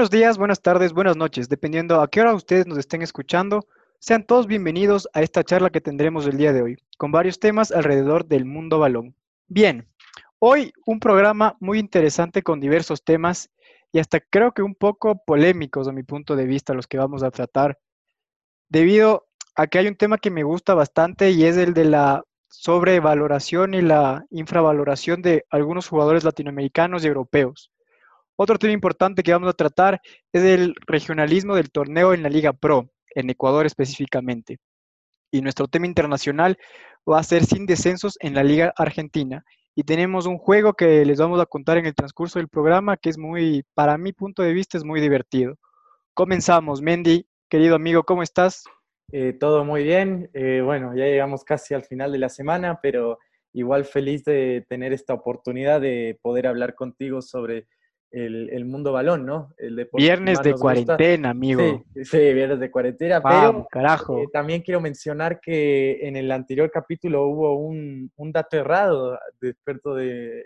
Buenos días, buenas tardes, buenas noches, dependiendo a qué hora ustedes nos estén escuchando. Sean todos bienvenidos a esta charla que tendremos el día de hoy, con varios temas alrededor del mundo balón. Bien, hoy un programa muy interesante con diversos temas y hasta creo que un poco polémicos a mi punto de vista los que vamos a tratar, debido a que hay un tema que me gusta bastante y es el de la sobrevaloración y la infravaloración de algunos jugadores latinoamericanos y europeos. Otro tema importante que vamos a tratar es el regionalismo del torneo en la Liga Pro, en Ecuador específicamente. Y nuestro tema internacional va a ser sin descensos en la Liga Argentina. Y tenemos un juego que les vamos a contar en el transcurso del programa que es muy, para mi punto de vista, es muy divertido. Comenzamos, Mendy, querido amigo, ¿cómo estás? Eh, todo muy bien. Eh, bueno, ya llegamos casi al final de la semana, pero igual feliz de tener esta oportunidad de poder hablar contigo sobre el, mundo balón, ¿no? El viernes de cuarentena, amigo. Sí, viernes de cuarentena, pero carajo. Eh, también quiero mencionar que en el anterior capítulo hubo un, dato errado de experto de,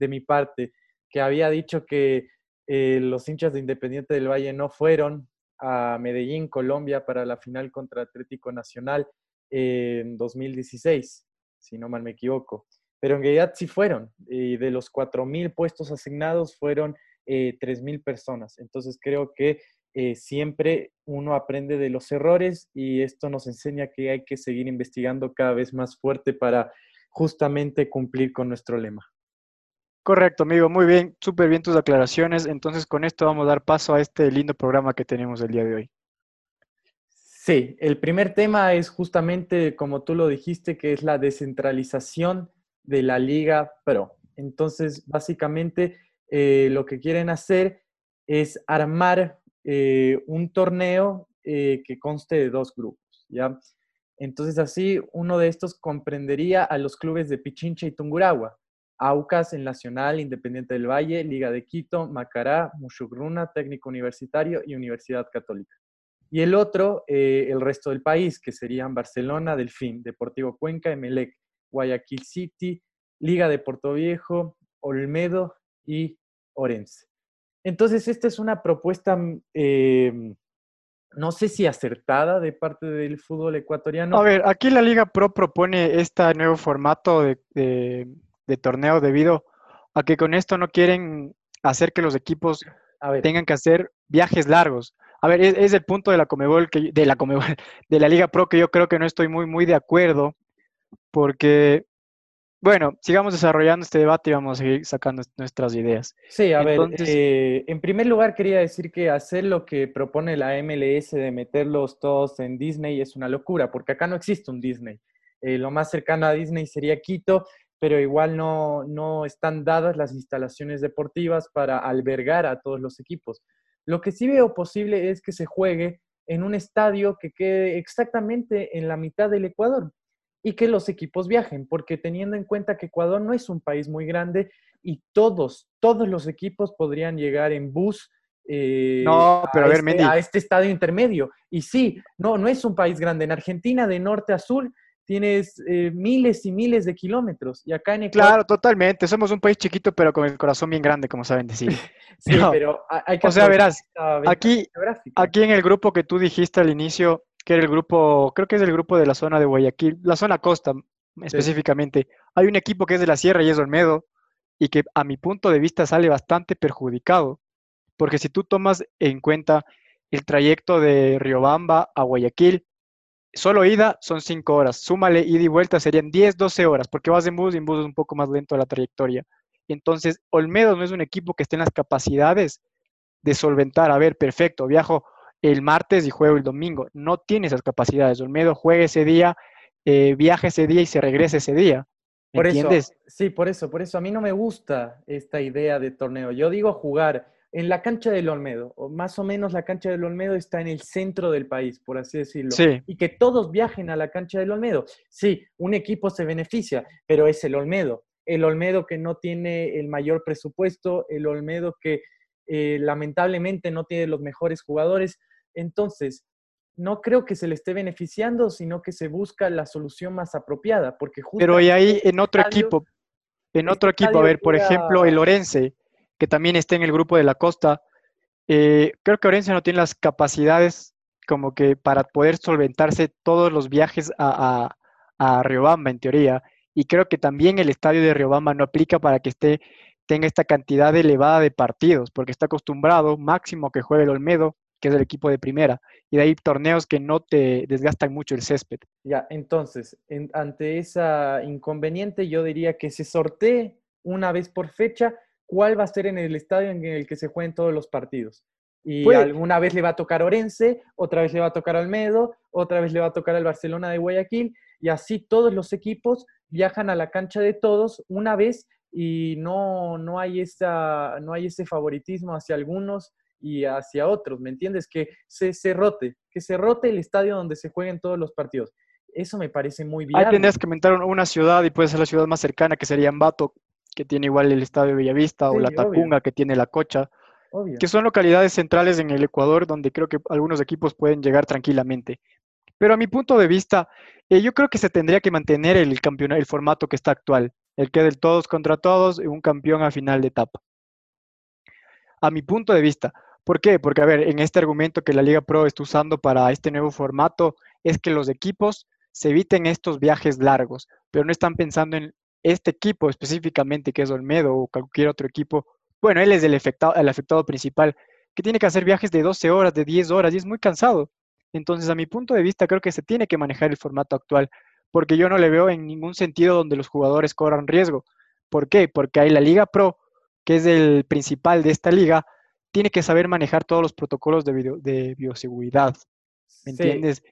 mi parte, que había dicho que eh, los hinchas de Independiente del Valle no fueron a Medellín, Colombia, para la final contra Atlético Nacional en 2016, si no mal me equivoco pero en realidad sí fueron. Y de los 4.000 puestos asignados fueron eh, 3.000 personas. Entonces creo que eh, siempre uno aprende de los errores y esto nos enseña que hay que seguir investigando cada vez más fuerte para justamente cumplir con nuestro lema. Correcto, amigo. Muy bien, súper bien tus aclaraciones. Entonces con esto vamos a dar paso a este lindo programa que tenemos el día de hoy. Sí, el primer tema es justamente, como tú lo dijiste, que es la descentralización de la Liga Pro. Entonces, básicamente, eh, lo que quieren hacer es armar eh, un torneo eh, que conste de dos grupos, ¿ya? Entonces, así, uno de estos comprendería a los clubes de Pichincha y Tunguragua, Aucas, el Nacional, Independiente del Valle, Liga de Quito, Macará, Mushugruna, Técnico Universitario y Universidad Católica. Y el otro, el resto del país, que serían Barcelona, Delfín, Deportivo Cuenca, Emelec, Guayaquil City, Liga de Puerto Viejo, Olmedo y Orense. Entonces, esta es una propuesta, em, no sé si acertada de parte del fútbol ecuatoriano. A ver, aquí la Liga Pro propone este nuevo formato de, torneo debido a que con esto no quieren hacer que los equipos tengan que hacer viajes largos. A ver, es, el punto de la Comebol, que, de la Comebol, de la Liga Pro que yo creo que no estoy muy, muy de acuerdo, porque, bueno, sigamos desarrollando este debate y vamos a seguir sacando nuestras ideas. Sí, a ver, eh, en primer lugar quería decir que hacer lo que propone la MLS de meterlos todos en Disney es una locura, porque acá no existe un Disney. Eh, lo más cercano a Disney sería Quito, pero igual no, no están dadas las instalaciones deportivas para albergar a todos los equipos. Lo que sí veo posible es que se juegue en un estadio que quede exactamente en la mitad del Ecuador y que los equipos viajen, porque teniendo en cuenta que Ecuador no es un país muy grande y todos, todos los equipos podrían llegar en bus. Eh, no, pero a, ver, este, a este estadio intermedio. Y sí, no, no es un país grande. En Argentina, de norte a sur, tienes eh, miles y miles de kilómetros. Y acá en Ecuador... Claro, totalmente. Somos un país chiquito, pero con el corazón bien grande, como saben decir. sí, pero hay que... O sea, verás, aquí, aquí en el grupo que tú dijiste al inicio, que era el grupo, creo que es el grupo de la zona de Guayaquil, la zona costa específicamente. Hay un equipo que es de la Sierra y es Olmedo, y que a mi punto de vista sale bastante perjudicado, porque si tú tomas en cuenta el trayecto de Riobamba a Guayaquil, solo ida son 5 horas, súmale ida y vuelta serían 10, 12 horas, porque vas en bus y en bus es un poco más lento la trayectoria. Entonces, Olmedo no es un equipo que esté en las capacidades de solventar, a ver, perfecto, viajo el martes y juego el domingo. No tiene esas capacidades. Olmedo juega ese día, eh, viaja ese día y se regresa ese día. por entiendes? Eso, sí, por eso, por eso a mí no me gusta esta idea de torneo. Yo digo jugar en la cancha del Olmedo, o más o menos la cancha del Olmedo está en el centro del país, por así decirlo. Y que todos viajen a la cancha del Olmedo. Sí, un equipo se beneficia, pero es el Olmedo. El Olmedo que no tiene el mayor presupuesto, el Olmedo que eh, lamentablemente no tiene los mejores jugadores. Entonces, no creo que se le esté beneficiando, sino que se busca la solución más apropiada, porque Pero y ahí en otro equipo, en otro equipo, a ver, por ejemplo, el Orense, que también está en el grupo de la costa, eh, creo que Orense no tiene las capacidades como que para poder solventarse todos los viajes a, a, a Riobamba, en teoría. Y creo que también el estadio de Riobamba no aplica para que esté, tenga esta cantidad elevada de partidos, porque está acostumbrado máximo que juegue el Olmedo, que es el equipo de primera, y de ahí torneos que no te desgastan mucho el césped. Ya, entonces, ante esa inconveniente, yo diría que se sortee una vez por fecha cuál va a ser en el estadio en el que se jueguen todos los partidos. Y alguna vez le va a tocar Orense, otra vez le va a tocar Almedo, otra vez le va a tocar al Barcelona de Guayaquil, y así todos los equipos viajan a la cancha de todos una vez y no, no, hay, esa, no hay ese favoritismo hacia algunos y hacia otros, ¿me entiendes? Que se, se rote, que se rote el estadio donde se jueguen todos los partidos. Eso me parece muy bien. Ahí tendrías que inventar una ciudad y puede ser la ciudad más cercana, que sería Ambato, que tiene igual el estadio Bellavista, o la Tacunga, que tiene la Cocha, que son localidades centrales en el Ecuador donde creo que algunos equipos pueden llegar tranquilamente. Pero a mi punto de vista, eh, yo creo que se tendría que mantener el, campeonato, el formato que está actual, el que del todos contra todos, un campeón a final de etapa. A mi punto de vista. ¿Por qué? Porque, a ver, en este argumento que la Liga Pro está usando para este nuevo formato, es que los equipos se eviten estos viajes largos, pero no están pensando en este equipo específicamente, que es Olmedo o cualquier otro equipo, bueno, él es el afectado, el afectado principal, que tiene que hacer viajes de 12 horas, de 10 horas, y es muy cansado. Entonces, a mi punto de vista, creo que se tiene que manejar el formato actual, porque yo no le veo en ningún sentido donde los jugadores corran riesgo. ¿Por qué? Porque hay la Liga Pro, que es el principal de esta liga, tiene que saber manejar todos los protocolos de, de bioseguridad. ¿Me entiendes?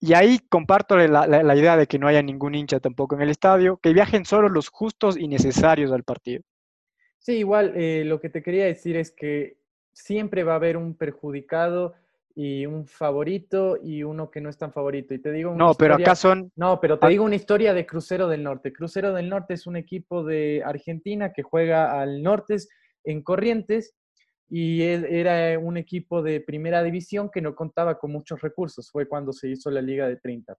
Y ahí comparto la, idea de que no haya ningún hincha tampoco en el estadio, que viajen solo los justos y necesarios al partido. Sí, igual eh, lo que te quería decir es que siempre va a haber un perjudicado y un favorito y uno que no es tan favorito. Y te digo No, pero acá son... No, pero te digo una historia de Crucero del Norte. Crucero del Norte es un equipo de Argentina que juega al norte en Corrientes y era un equipo de primera división que no contaba con muchos recursos. Fue cuando se hizo la Liga de 30.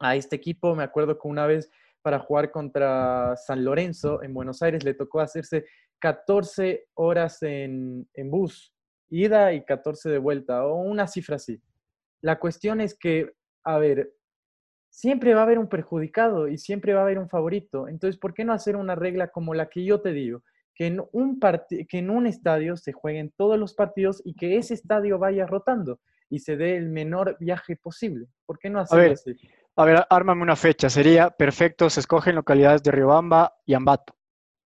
A este equipo me acuerdo que una vez para jugar contra San Lorenzo en Buenos Aires le tocó hacerse 14 horas en, en bus, ida y 14 de vuelta, o una cifra así. La cuestión es que, a ver, siempre va a haber un perjudicado y siempre va a haber un favorito. Entonces, ¿por qué no hacer una regla como la que yo te digo? Que en, un que en un estadio se jueguen todos los partidos y que ese estadio vaya rotando y se dé el menor viaje posible. ¿Por qué no hacerlo así? A ver, ármame una fecha. Sería perfecto, se escogen localidades de Riobamba y Ambato.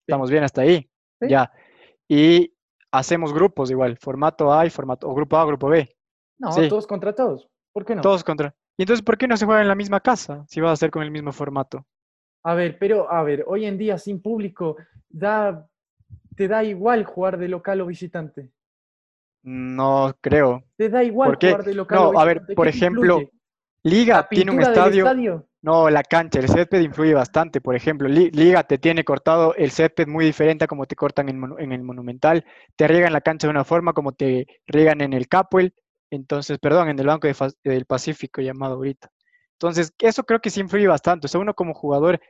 ¿Estamos bien hasta ahí? Ya. Y hacemos grupos igual, formato A y formato, o grupo A, grupo B. No, todos contra todos. ¿Por qué no? Todos contra. ¿Y entonces por qué no se juega en la misma casa si va a ser con el mismo formato? A ver, pero a ver, hoy en día sin público da ¿Te da igual jugar de local o visitante? No creo. ¿Te da igual jugar de local o visitante? No, a ver, por ejemplo, Liga tiene un estadio, No, la cancha, el césped influye bastante. Por ejemplo, Liga te tiene cortado el césped muy diferente a como te cortan en, el Monumental. Te riegan la cancha de una forma como te riegan en el Capuel. Entonces, perdón, en el Banco del Pacífico llamado ahorita. Entonces, eso creo que sí influye bastante. O sea, uno como jugador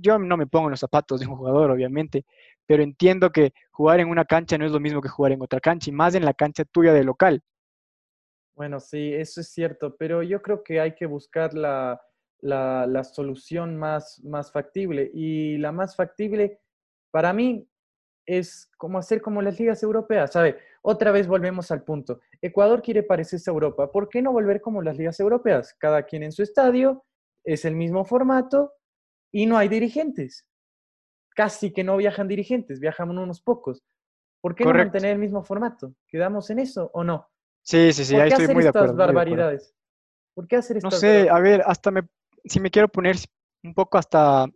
yo no me pongo en los zapatos de un jugador, obviamente, pero entiendo que jugar en una cancha no es lo mismo que jugar en otra cancha, y más en la cancha tuya de local. Bueno, sí, eso es cierto, pero yo creo que hay que buscar la, la, solución más, más factible. Y la más factible, para mí, es como hacer como las ligas europeas. Ver, otra vez volvemos al punto. Ecuador quiere parecerse a Europa. ¿Por qué no volver como las ligas europeas? Cada quien en su estadio, es el mismo formato y no hay dirigentes. Casi que no viajan dirigentes, viajan unos pocos. ¿Por qué no mantener el mismo formato? ¿Quedamos en eso o no? Sí, sí, sí, ahí estoy muy de acuerdo. barbaridades? ¿Por qué hacer estas No sé, a ver, hasta me, si me quiero poner un poco hasta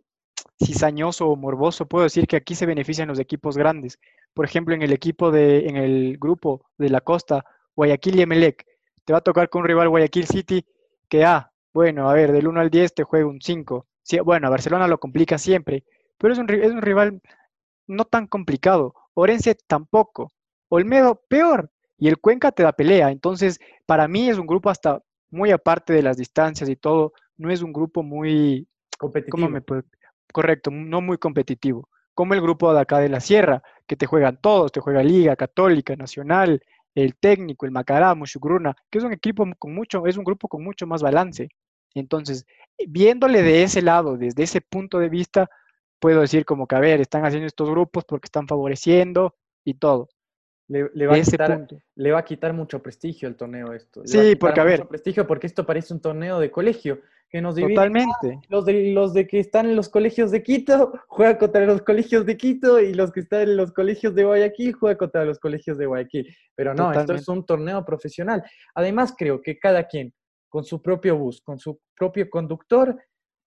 cizañoso o morboso, puedo decir que aquí se benefician los equipos grandes. Por ejemplo, en el equipo de, en el grupo de la costa, Guayaquil y Emelec, te va a tocar con un rival Guayaquil City que, ah, bueno, a ver, del 1 al 10 te juega un 5. Sí, bueno, Barcelona lo complica siempre, pero es un, es un rival no tan complicado. Orense tampoco. Olmedo peor. Y el Cuenca te da pelea. Entonces, para mí es un grupo hasta muy aparte de las distancias y todo. No es un grupo muy... Competitivo. Correcto, no muy competitivo. como el grupo de acá de la Sierra, que te juegan todos, te juega Liga, Católica, Nacional, el Técnico, el Macará, Mushugruna, que es un equipo con mucho, es un grupo con mucho más balance. Entonces, viéndole de ese lado, desde ese punto de vista, puedo decir como que, a ver, están haciendo estos grupos porque están favoreciendo y todo. Le, va, a quitar, le va, a quitar, mucho prestigio el torneo esto. sí, porque a ver. prestigio porque esto parece un torneo de colegio que nos divide. Totalmente. Los de, los de que están en los colegios de Quito juegan contra los colegios de Quito y los que están en los colegios de Guayaquil juegan contra los colegios de Guayaquil. Pero no, esto es un torneo profesional. Además, creo que cada quien con su propio bus, con su propio conductor,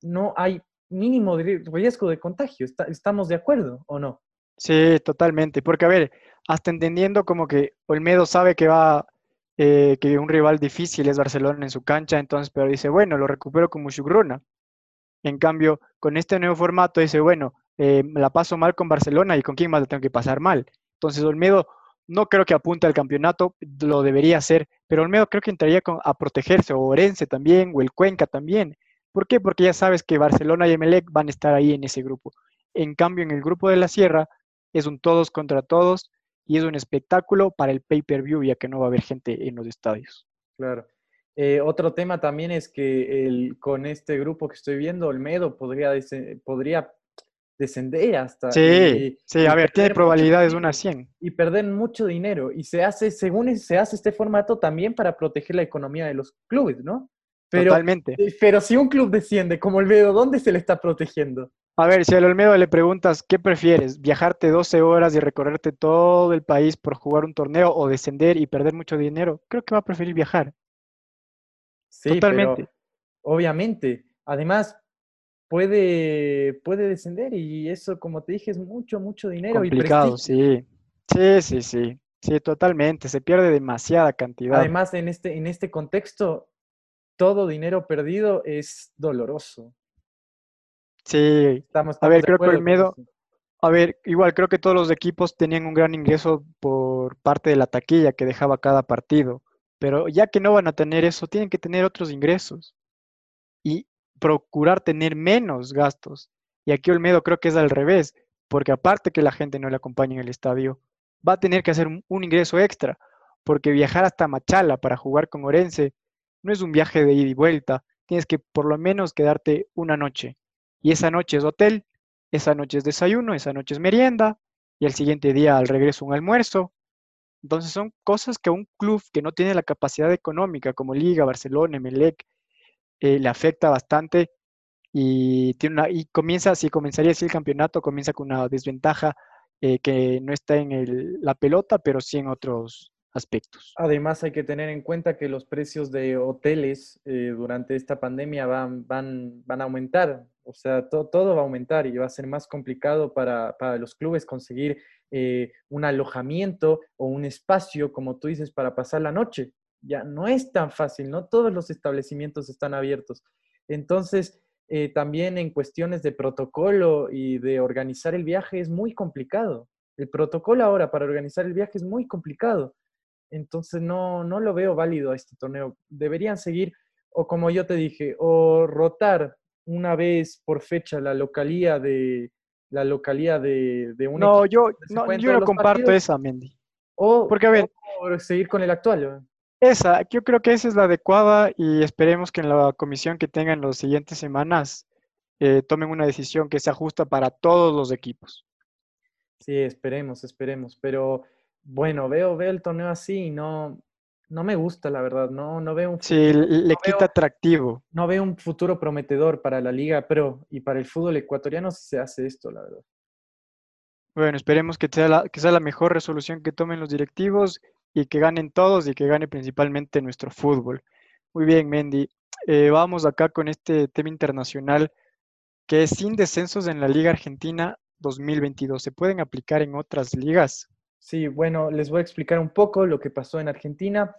no hay mínimo riesgo de contagio. ¿Estamos de acuerdo o no? Sí, totalmente. Porque, a ver, hasta entendiendo como que Olmedo sabe que va, eh, que un rival difícil es Barcelona en su cancha, entonces, pero dice, bueno, lo recupero con Mushugruna. En cambio, con este nuevo formato dice, bueno, eh, la paso mal con Barcelona y con quién más la tengo que pasar mal. Entonces, Olmedo no creo que apunte al campeonato, lo debería hacer, pero Olmedo creo que entraría a protegerse, o Orense también, o el Cuenca también. ¿Por qué? Porque ya sabes que Barcelona y Emelec van a estar ahí en ese grupo. En cambio, en el grupo de la Sierra es un todos contra todos y es un espectáculo para el pay-per-view, ya que no va a haber gente en los estadios. Claro. Eh, otro tema también es que el, con este grupo que estoy viendo, Olmedo podría, podría descender hasta. Sí, sí, a ver, tiene probabilidades de una 100. Y perder mucho dinero. Y se hace, según se hace este formato también para proteger la economía de los clubes, ¿no? Pero, Totalmente. Eh, pero si un club desciende como Olmedo, ¿dónde se le está protegiendo? A ver, si al Olmedo le preguntas, ¿qué prefieres? ¿Viajarte 12 horas y recorrerte todo el país por jugar un torneo o descender y perder mucho dinero? Creo que va a preferir viajar. Sí, Totalmente. obviamente. Además, puede, puede descender y eso, como te dije, es mucho, mucho dinero. Complicado, sí. Sí, sí, sí. Sí, totalmente. Se pierde demasiada cantidad. Además, en este, en este contexto, todo dinero perdido es doloroso. Sí. Estamos, a ver, creo que el miedo. A ver, igual creo que todos los equipos tenían un gran ingreso por parte de la taquilla que dejaba cada partido. Pero ya que no van a tener eso, tienen que tener otros ingresos. Y procurar tener menos gastos. Y aquí Olmedo creo que es al revés, porque aparte que la gente no le acompaña en el estadio, va a tener que hacer un, ingreso extra, porque viajar hasta Machala para jugar con Orense no es un viaje de ida y vuelta, tienes que por lo menos quedarte una noche. Y esa noche es hotel, esa noche es desayuno, esa noche es merienda, y el siguiente día al regreso un almuerzo. Entonces son cosas que un club que no tiene la capacidad económica como Liga, Barcelona, Emelec, eh, le afecta bastante y, tiene una, y comienza, si comenzaría así el campeonato, comienza con una desventaja eh, que no está en la pelota, pero sí en otros Además, hay que tener en cuenta que los precios de hoteles eh, durante esta pandemia van, van, van a aumentar, o sea, todo va a aumentar y va a ser más complicado para, para los clubes conseguir un alojamiento o un espacio, como tú dices, para pasar la noche ya no es tan fácil, no todos los establecimientos están abiertos. Entonces, eh, también en cuestiones de protocolo y de organizar el viaje es muy complicado. El protocolo ahora para organizar el viaje es muy complicado. Entonces, no, no lo veo válido a este torneo. Deberían seguir, o como yo te dije, o rotar una vez por fecha la localía de la localía de, de un No, yo no, yo no comparto esa, Mendy. O, Porque, a ver, o seguir con el actual. Esa, yo creo que esa es la adecuada y esperemos que en la comisión que tengan las siguientes semanas eh, tomen una decisión que se ajusta para todos los equipos. Sí, esperemos, esperemos. Pero bueno, veo, veo el torneo así y no, no me gusta, la verdad. No, no veo un Sí, le quita atractivo. No veo un futuro prometedor para la Liga Pro y para el fútbol ecuatoriano si se hace esto, la verdad. Bueno, esperemos que sea la, que sea la mejor resolución que tomen los directivos y que ganen todos y que gane principalmente nuestro fútbol. Muy bien, Mendy. Eh, vamos acá con este tema internacional que es sin descensos en la Liga Argentina 2022. ¿Se pueden aplicar en otras ligas? Sí, bueno, les voy a explicar un poco lo que pasó en Argentina.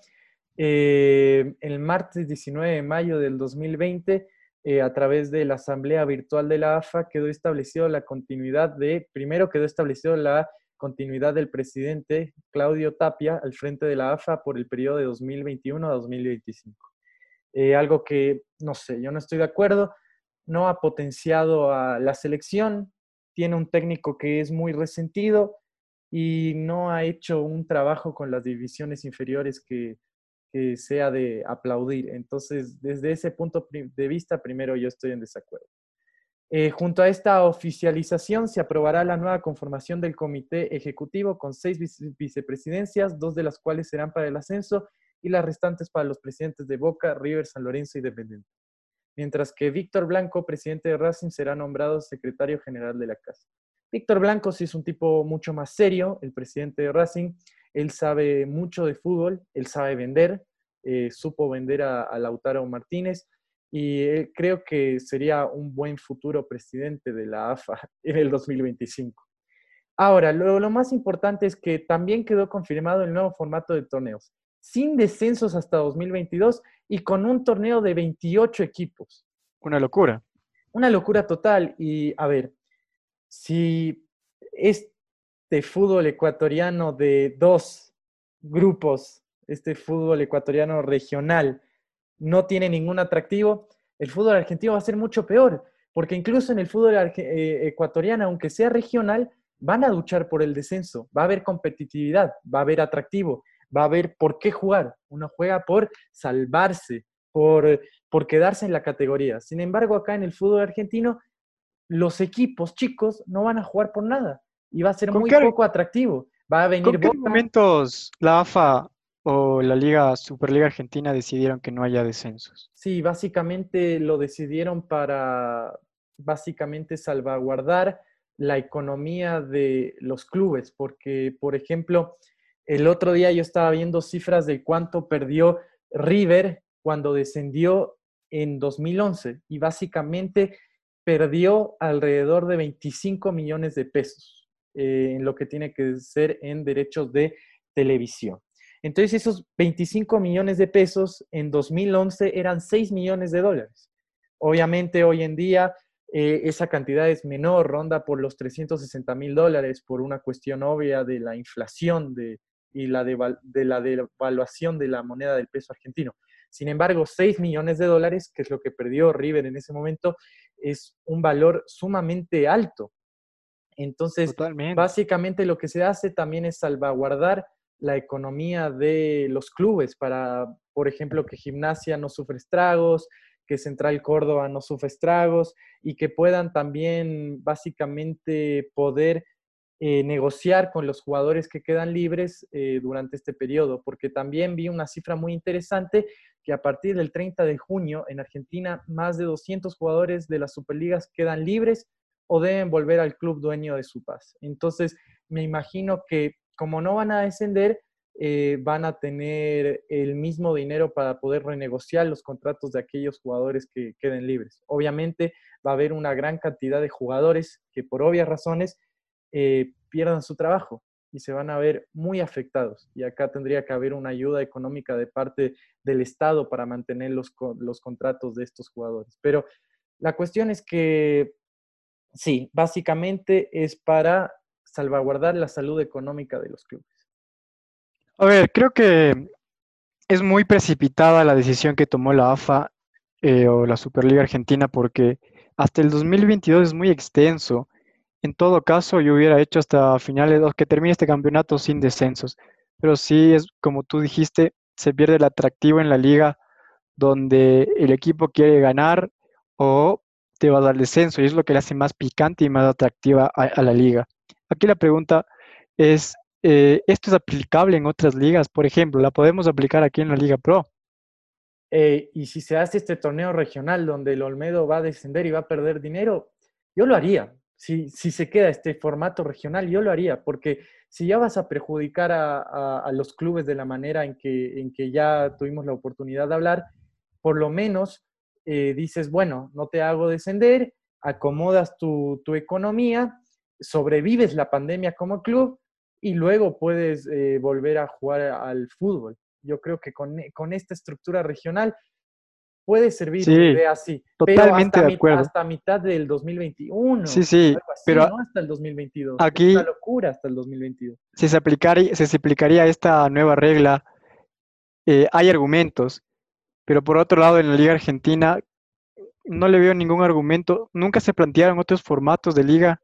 Eh, el martes 19 de mayo del 2020, eh, a través de la Asamblea Virtual de la AFA, quedó establecido la continuidad de, primero quedó establecido la continuidad del presidente Claudio Tapia al frente de la AFA por el periodo de 2021 a 2025. Eh, algo que, no sé, yo no estoy de acuerdo, no ha potenciado a la selección, tiene un técnico que es muy resentido y no ha hecho un trabajo con las divisiones inferiores que, que sea de aplaudir. Entonces, desde ese punto de vista, primero yo estoy en desacuerdo. Eh, junto a esta oficialización se aprobará la nueva conformación del comité ejecutivo con seis vicepresidencias, dos de las cuales serán para el ascenso y las restantes para los presidentes de Boca, River, San Lorenzo y Dependiente. Mientras que Víctor Blanco, presidente de Racing, será nombrado secretario general de la casa. Víctor Blanco sí es un tipo mucho más serio, el presidente de Racing. Él sabe mucho de fútbol, él sabe vender, eh, supo vender a Lautaro Martínez y eh, creo que sería un buen futuro presidente de la AFA en el 2025. Ahora, lo, más importante es que también quedó confirmado el nuevo formato de torneos, sin descensos hasta 2022 y con un torneo de 28 equipos. Una locura. Una locura total. Y a ver, si este fútbol ecuatoriano de dos grupos, este fútbol ecuatoriano regional, no tiene ningún atractivo, el fútbol argentino va a ser mucho peor, porque incluso en el fútbol eh, ecuatoriano, aunque sea regional, van a luchar por el descenso, va a haber competitividad, va a haber atractivo, va a haber por qué jugar. Uno juega por salvarse, por, por quedarse en la categoría. Sin embargo, acá en el fútbol argentino, los equipos chicos no van a jugar por nada y va a ser muy poco atractivo. Va a venir. ¿Con qué momentos la AFA o la Liga Superliga Argentina decidieron que no haya descensos? Sí, básicamente lo decidieron para básicamente salvaguardar la economía de los clubes, porque por ejemplo, el otro día yo estaba viendo cifras de cuánto perdió River cuando descendió en 2011 y básicamente perdió alrededor de 25 millones de pesos eh, en lo que tiene que ser en derechos de televisión. Entonces esos 25 millones de pesos en 2011 eran 6 millones de dólares. Obviamente hoy en día eh, esa cantidad es menor, ronda por los 360 mil dólares por una cuestión obvia de la inflación de, y la de, la devaluación de la moneda del peso argentino. Sin embargo, 6 millones de dólares, que es lo que perdió River en ese momento, es un valor sumamente alto. Entonces, básicamente lo que se hace también es salvaguardar la economía de los clubes para, por ejemplo, que Gimnasia no sufra estragos, que Central Córdoba no sufra estragos y que puedan también básicamente poder eh, negociar con los jugadores que quedan libres eh, durante este periodo, porque también vi una cifra muy interesante que a partir del 30 de junio en Argentina más de 200 jugadores de las Superligas quedan libres o deben volver al club dueño de su paz. Entonces, me imagino que como no van a descender, eh, van a tener el mismo dinero para poder renegociar los contratos de aquellos jugadores que queden libres. Obviamente va a haber una gran cantidad de jugadores que por obvias razones eh, pierdan su trabajo y se van a ver muy afectados. Y acá tendría que haber una ayuda económica de parte del Estado para mantener los, los contratos de estos jugadores. Pero la cuestión es que sí, básicamente es para salvaguardar la salud económica de los clubes? A ver, creo que es muy precipitada la decisión que tomó la AFA eh, o la Superliga Argentina porque hasta el 2022 es muy extenso. En todo caso, yo hubiera hecho hasta finales, que termine este campeonato sin descensos. Pero sí, es como tú dijiste, se pierde el atractivo en la liga donde el equipo quiere ganar o te va a dar descenso y es lo que le hace más picante y más atractiva a la liga. Aquí la pregunta es, eh, ¿esto es aplicable en otras ligas? Por ejemplo, ¿la podemos aplicar aquí en la Liga Pro? Eh, y si se hace este torneo regional donde el Olmedo va a descender y va a perder dinero, yo lo haría. Si, se queda este formato regional, yo lo haría, porque si ya vas a perjudicar a, los clubes de la manera en que, ya tuvimos la oportunidad de hablar, por lo menos eh, dices, bueno, no te hago descender, acomodas tu, economía sobrevives la pandemia como club y luego puedes eh, volver a jugar al fútbol. Yo creo que con esta estructura regional puede servir sí, una idea así. Totalmente pero de acuerdo. hasta mitad del 2021. Sí, sí, pero no hasta el 2022. Aquí, es una locura hasta el 2022. Si se, aplicaría, si se aplicaría esta nueva regla, eh, hay argumentos, pero por otro lado, en la Liga Argentina no le veo ningún argumento. Nunca se plantearon otros formatos de liga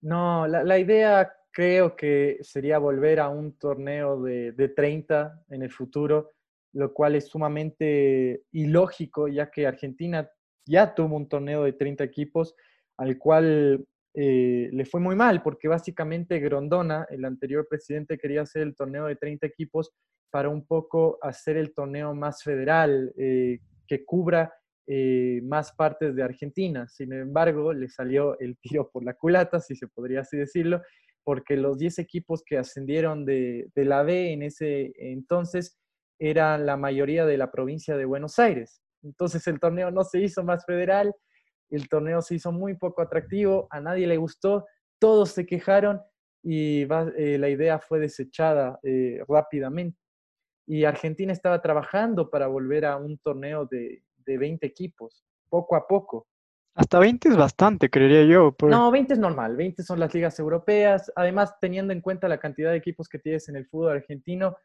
No, la, idea creo que sería volver a un torneo de, de 30 en el futuro, lo cual es sumamente ilógico, ya que Argentina ya tuvo un torneo de 30 equipos al cual eh, le fue muy mal porque básicamente Grondona, el anterior presidente, quería hacer el torneo de 30 equipos para un poco hacer el torneo más federal, eh, que cubra eh, más partes de Argentina. Sin embargo, le salió el tiro por la culata, si se podría así decirlo, porque los 10 equipos que ascendieron de, de la B en ese entonces eran la mayoría de la provincia de Buenos Aires. Entonces el torneo no se hizo más federal, el torneo se hizo muy poco atractivo, a nadie le gustó, todos se quejaron y eh, la idea fue desechada eh, rápidamente. Y Argentina estaba trabajando para volver a un torneo de, 20 equipos, poco a poco. Hasta 20 es bastante, creería yo. No, 20 es normal, 20 son las ligas europeas, además teniendo en cuenta la cantidad de equipos que tienes en el fútbol argentino.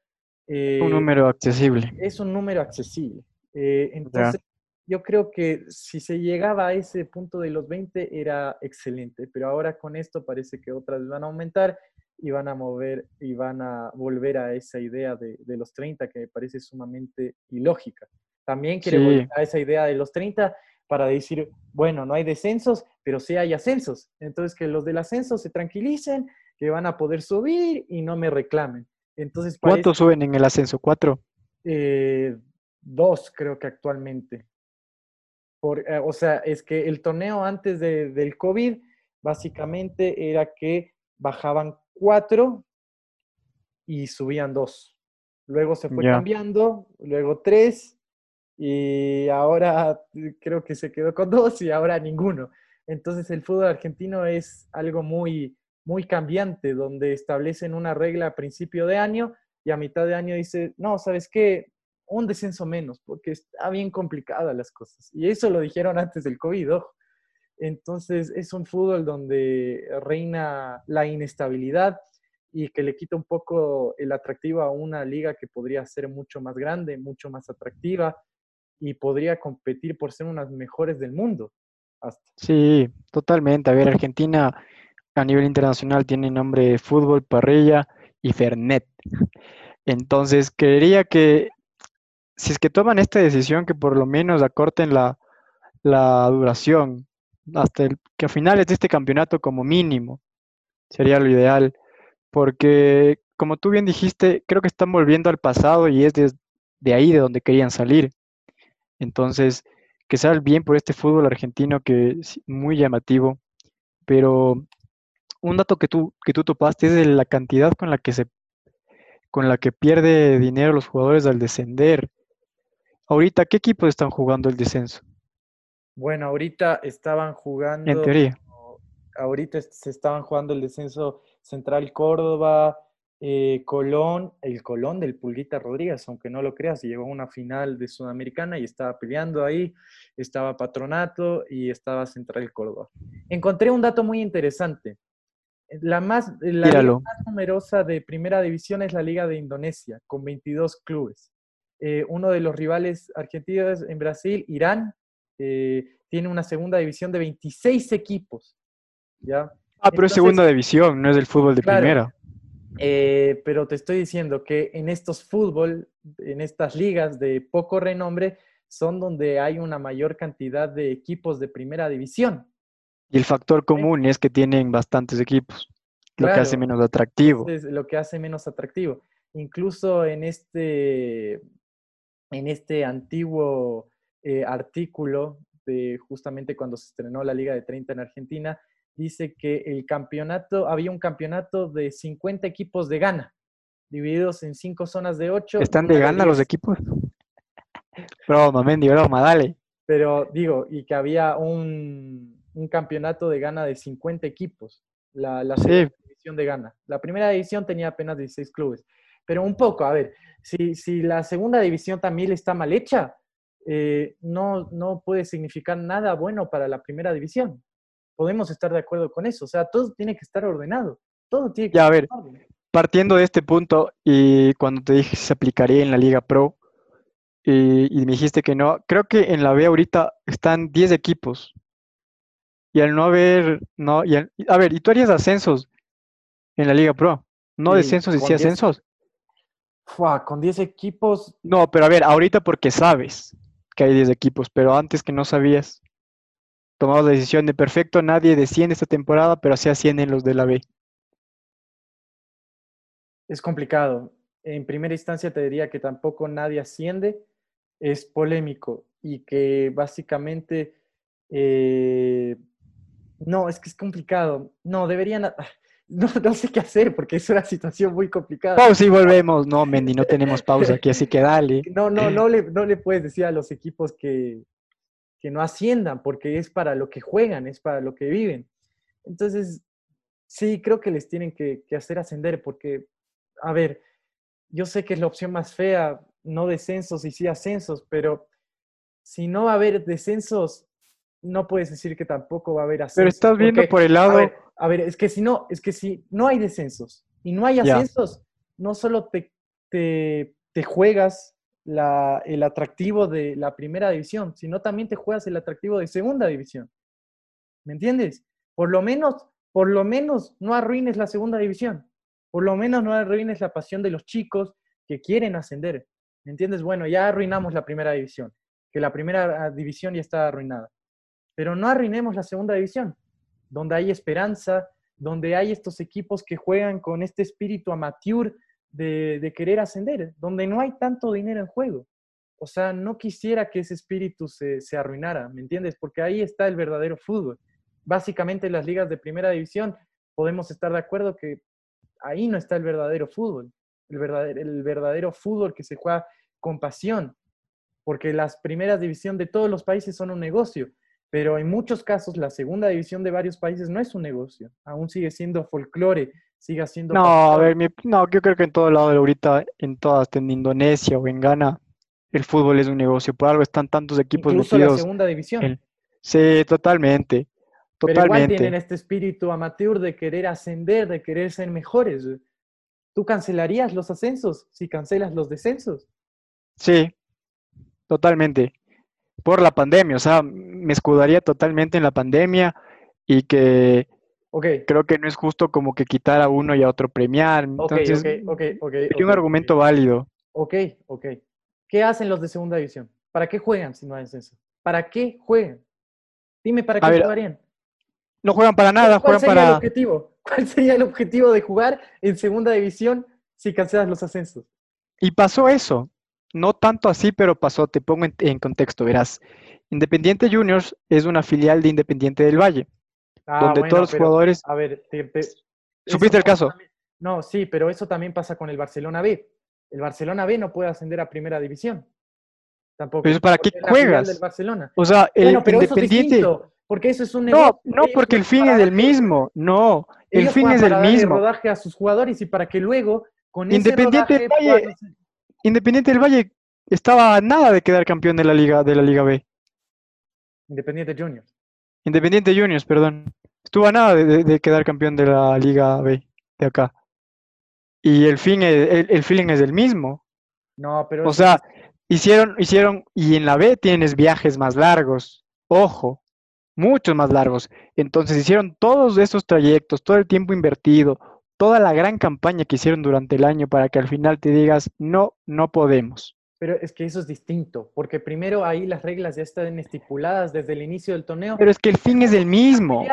Un eh, número accesible. Es un número accesible. entonces, yo creo que si se llegaba a ese punto de los 20 era excelente, pero ahora con esto parece que otras van a aumentar y van a mover y van a volver a esa idea de, los 30 que me parece sumamente ilógica. También quiere volver a esa idea de los 30 para decir, bueno, no hay descensos, pero sí hay ascensos. Entonces que los del ascenso se tranquilicen, que van a poder subir y no me reclamen. Entonces, ¿Cuántos suben en el ascenso? ¿Cuatro? Eh, dos, creo que actualmente. Eh, o sea, es que el torneo antes del COVID básicamente era que bajaban cuatro y subían dos. Luego se fue cambiando, luego tres y ahora creo que se quedó con dos y ahora ninguno. Entonces el fútbol argentino es algo muy, muy cambiante, donde establecen una regla a principio de año y a mitad de año dice, no, ¿sabes qué? un descenso menos, porque está bien complicada las cosas. Y eso lo dijeron antes del COVID, Entonces es un fútbol donde reina la inestabilidad y que le quita un poco el atractivo a una liga que podría ser mucho más grande, mucho más atractiva y podría competir por ser unas mejores del mundo. Sí, totalmente. A ver, Argentina a nivel internacional tiene nombre de fútbol, parrilla y Fernet. Entonces, creería que si es que toman esta decisión, que por lo menos acorten la, duración hasta el, que a finales de este campeonato como mínimo sería lo ideal, porque como tú bien dijiste, creo que están volviendo al pasado y es de, ahí de donde querían salir. Entonces, que sea bien por este fútbol argentino que es muy llamativo, pero un dato que tú, que tú topaste es de la cantidad con la que se con la que pierde dinero los jugadores al descender. Ahorita, ¿qué equipos están jugando el descenso? Bueno, ahorita estaban jugando. En teoría. Ahorita se estaban jugando el descenso Central Córdoba, eh, Colón, el Colón del Pulguita Rodríguez, aunque no lo creas, llegó a una final de Sudamericana y estaba peleando ahí, estaba Patronato y estaba Central Córdoba. Encontré un dato muy interesante. La más, la más numerosa de primera división es la Liga de Indonesia, con 22 clubes. Eh, uno de los rivales argentinos en Brasil, Irán, eh, tiene una segunda división de 26 equipos. ¿ya? Ah, pero es segunda división, no es del fútbol de primera. Eh, pero te estoy diciendo que en estos fútbol, en estas ligas de poco renombre, son donde hay una mayor cantidad de equipos de primera división. Y el factor común es que tienen bastantes equipos, lo que hace menos atractivo. Es lo que hace menos atractivo. Incluso en este en este antiguo eh, artículo de justamente cuando se estrenó la Liga de 30 en Argentina, dice que el campeonato, había un campeonato de 50 equipos de Ghana, divididos en cinco zonas de ocho. ¿Están de Ghana los equipos? broma, Mendy, broma, dale. Pero digo, y que había un, campeonato de Ghana de 50 equipos, la, la segunda división de Ghana. La primera división tenía apenas 16 clubes. Pero un poco, a ver, si, la segunda división también está mal hecha, eh, no, no puede significar nada bueno para la primera división. Podemos estar de acuerdo con eso. O sea, todo tiene que estar ordenado. Todo tiene que ya, a ver, partiendo de este punto, y cuando te dije si se aplicaría en la Liga Pro, y, y, me dijiste que no, creo que en la B ahorita están 10 equipos. Y al no haber, no, y al- a ver, ¿y tú harías ascensos en la Liga Pro? No Sí, descensos y sí 10. ascensos. Fua, con 10 equipos, No, pero a ver, ahorita porque sabes que hay 10 equipos, pero antes que no sabías, tomabas la decisión de perfecto, nadie desciende esta temporada, pero sí ascienden los de la B. es complicado. En primera instancia te diría que tampoco nadie asciende, es polémico y que básicamente eh, no, es que es complicado. No, deberían, no, no sé qué hacer porque es una situación muy complicada. Pausa y volvemos. No, Mendy, no tenemos pausa aquí, así que dale. No, no, no le, no le puedes decir a los equipos que, que no asciendan porque es para lo que juegan, es para lo que viven. Entonces, sí, creo que les tienen que, que hacer ascender porque, a ver, yo sé que es la opción más fea, no descensos y sí ascensos, pero si no va a haber descensos, no puedes decir que tampoco va a haber ascensos. Pero estás viendo porque, por el a lado, ver, a ver, es que si no, es que si no hay descensos y no hay ascensos, no solo te, te, te juegas la, el atractivo de la primera división, sino también te juegas el atractivo de segunda división. ¿Me entiendes? Por lo menos, por lo menos no arruines la segunda división. Por lo menos no arruines la pasión de los chicos que quieren ascender. ¿Me entiendes? Bueno, ya arruinamos la primera división, que la primera ah, división ya está arruinada. Pero no arruinemos la segunda división, donde hay esperanza, donde hay estos equipos que juegan con este espíritu amateur de, querer ascender, donde no hay tanto dinero en juego. O sea, no quisiera que ese espíritu se, se arruinara, ¿me entiendes? Porque ahí está el verdadero fútbol. Básicamente en las ligas de primera división podemos estar de acuerdo que ahí no está el verdadero fútbol, el verdadero, el verdadero fútbol que se juega con pasión, porque las primeras divisiones de todos los países son un negocio, pero en muchos casos la segunda división de varios países no es un negocio, aún sigue siendo folclore, sigue siendo... no, a ver, mi- no, yo creo que en todo lado ahorita, en todas, en Indonesia o en Ghana, el fútbol es un negocio. Por algo están tantos equipos incluso la metidos. segunda división. en- Sí, totalmente, Pero igual totalmente. tienen este espíritu amateur de querer ascender, de querer ser mejores. ¿Tú cancelarías los ascensos si cancelas los descensos? Sí, totalmente. Por la pandemia, o sea, me escudaría totalmente en la pandemia y que creo que no es justo como que quitar a uno y a otro premiar. Entonces, ok, ok, ok. sería un argumento válido. Ok, ok. ¿Qué hacen los de segunda división? ¿Para qué juegan si no hay ascenso? ¿Para qué juegan? Dime, ¿para qué ver, jugarían? No juegan para nada, ¿Cuál juegan sería el para... objetivo? ¿Cuál sería el objetivo de jugar en segunda división si cancelas los ascensos? Y pasó eso. No tanto así, pero pasó. Te pongo en, en contexto, verás. Independiente Juniors es una filial de Independiente del Valle, Ah, donde bueno, todos los pero, jugadores... A ver, te- te- ¿Supiste el caso? también- No, sí, pero eso también pasa con el Barcelona B. El Barcelona B no puede ascender a primera división. Tampoco. Pero ¿para qué juegas? del Barcelona. O sea, el Bueno, pero eso es Independiente... distinto, porque eso es un No, negocio. no, porque el fin es el mismo. No, el fin es el mismo. rodaje a sus jugadores y para que luego con ese Independiente rodaje del Valle- puedan- Independiente del Valle estaba a nada de quedar campeón de la Liga, de la Liga B. Independiente Junior. Independiente Juniors, perdón. Estuvo a nada de, de- de quedar campeón de la Liga B de acá. Y el fin, es- el, el feeling es el mismo. No, pero O sea, hicieron, hicieron, y en la B tienes viajes más largos. Ojo, muchos más largos. Entonces hicieron todos esos trayectos, todo el tiempo invertido, toda la gran campaña que hicieron durante el año para que al final te digas, no, no podemos. Pero es que eso es distinto, porque primero ahí las reglas ya están estipuladas desde el inicio del torneo. Pero es que el fin es el mismo.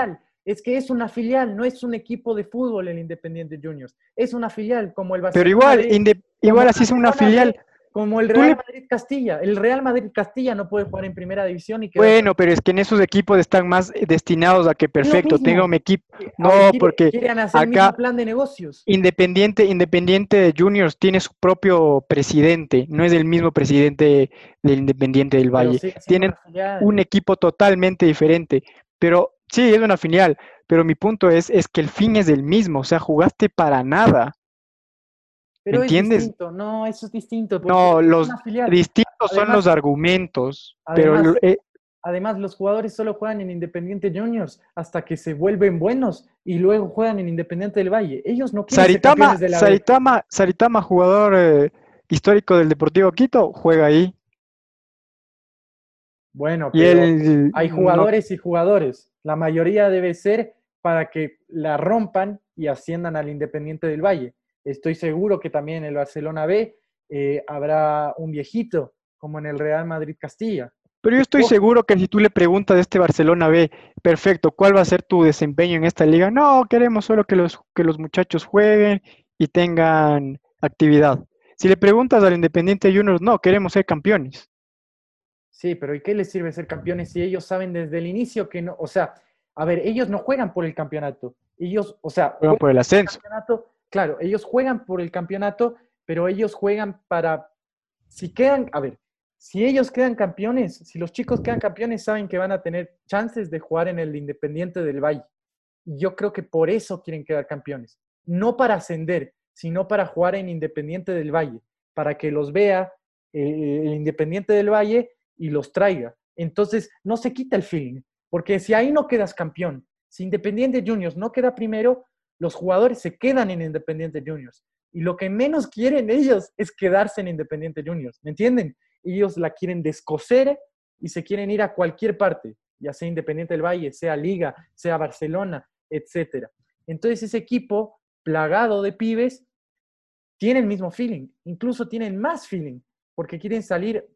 Es que es una filial, no es un equipo de fútbol el Independiente Juniors. Es una filial como el Barcelona. Pero igual, como igual así es una filial. Como el Real le- Madrid Castilla. El Real Madrid Castilla no puede jugar en primera división y quedar Bueno, pero es que en esos equipos están más eh, destinados a que perfecto, tenga un equipo campeón. no, quiere- porque quieren hacer acá- mismo plan de negocios. Independiente, Independiente de Juniors tiene su propio presidente, no es el mismo presidente del Independiente del Valle. Tienen un equipo totalmente diferente, pero sí, es una filial, pero mi punto es, es que el fin es el mismo, o sea, jugaste para nada. Pero es entiendes? distinto. No, eso es distinto. No, es los distintos son Además- los argumentos, pero además- lo- eh, Además, los jugadores solo juegan en Independiente Juniors hasta que se vuelven buenos y luego juegan en Independiente del Valle. Ellos no quieren ser Saritama, campeones de la. Saritama, Saritama, jugador eh, histórico del Deportivo Quito, juega ahí. Bueno, Y pero él hay no- jugadores y jugadores. La mayoría debe ser para que la rompan y asciendan al Independiente del Valle. Estoy seguro que también en el Barcelona B eh, habrá un viejito, como en el Real Madrid Castilla. Pero yo estoy seguro que si tú le preguntas a este Barcelona B, perfecto, ¿cuál va a ser tu desempeño en esta liga? No, queremos solo que los, que los muchachos jueguen y tengan actividad. Si le preguntas al Independiente Juniors, no, queremos ser campeones. Sí, pero ¿y qué les sirve ser campeones si ellos saben desde el inicio que no, o sea, a ver, ellos no juegan por el campeonato, ellos, o sea, juegan por el ascenso. Claro, ellos juegan por el campeonato, pero ellos juegan para, si quedan, a ver, si ellos quedan campeones, si los chicos quedan campeones, saben que van a tener chances de jugar en el Independiente del Valle. Yo creo que por eso quieren quedar campeones, no para ascender, sino para jugar en Independiente del Valle, para que los vea eh, el Independiente del Valle y los traiga. Entonces, no se quita el feeling, porque si ahí no quedas campeón, si Independiente Juniors no queda primero, los jugadores se quedan en Independiente Juniors. Y lo que menos quieren ellos es quedarse en Independiente Juniors, ¿me entienden? Ellos la quieren descoser y se quieren ir a cualquier parte, ya sea Independiente del Valle, sea Liga, sea Barcelona, etc. Entonces ese equipo plagado de pibes tiene el mismo feeling, incluso tienen más feeling, porque quieren salir